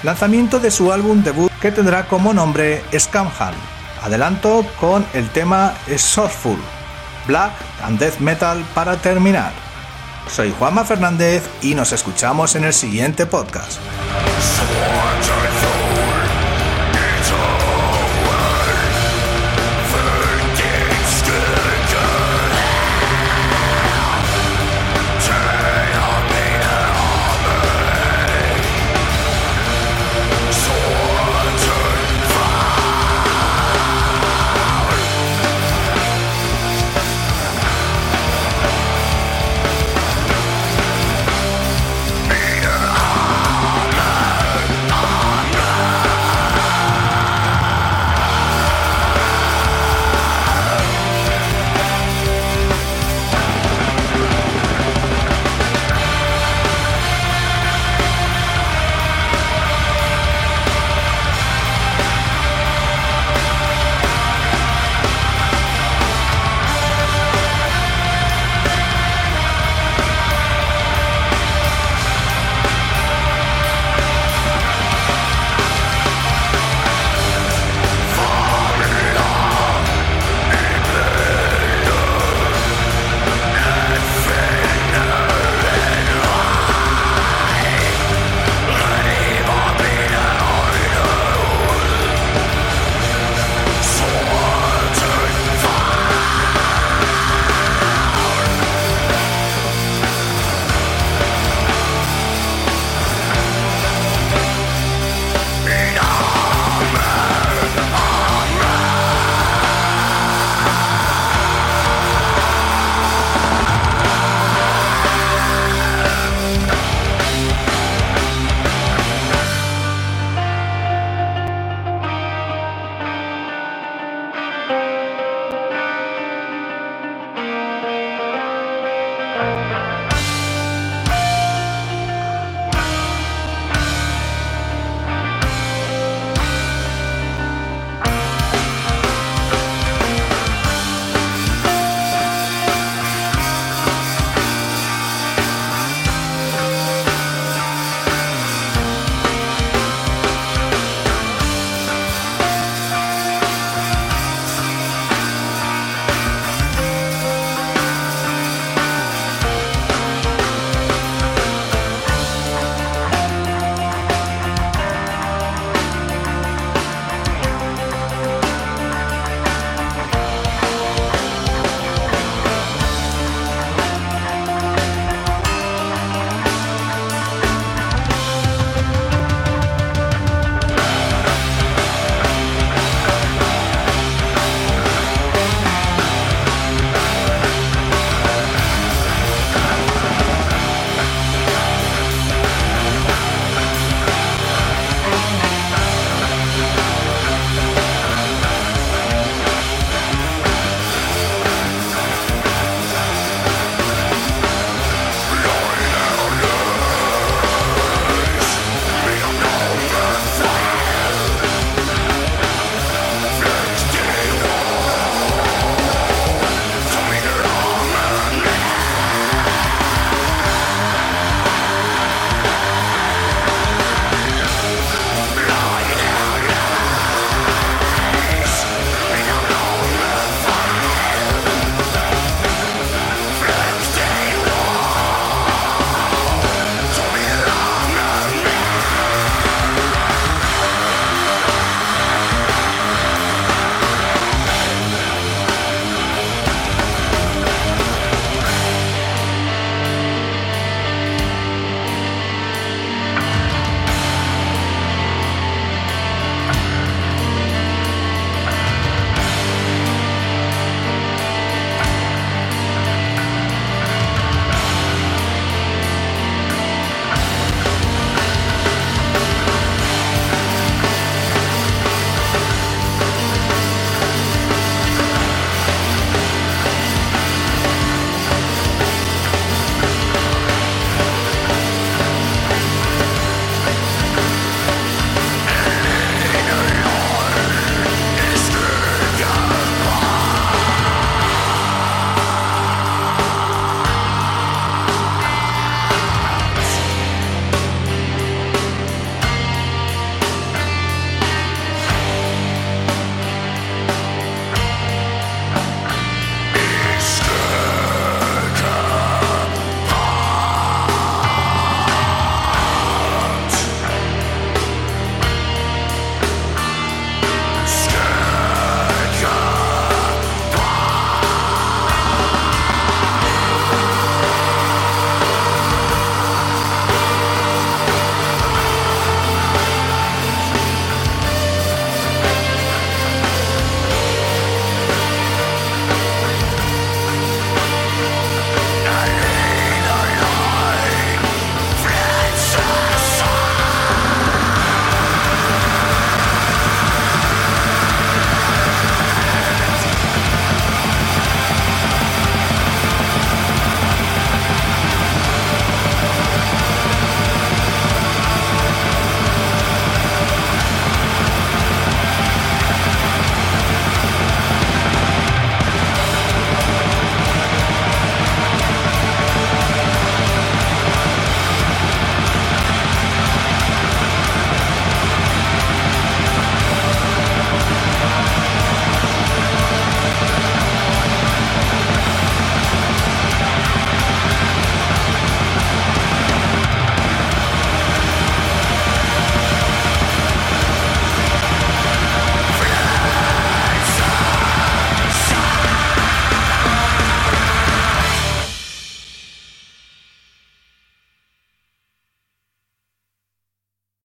Lanzamiento de su álbum debut que tendrá como nombre Scamhan. Adelanto con el tema Soulful, Black and Death Metal para terminar. Soy Juanma Fernández y nos escuchamos en el siguiente podcast.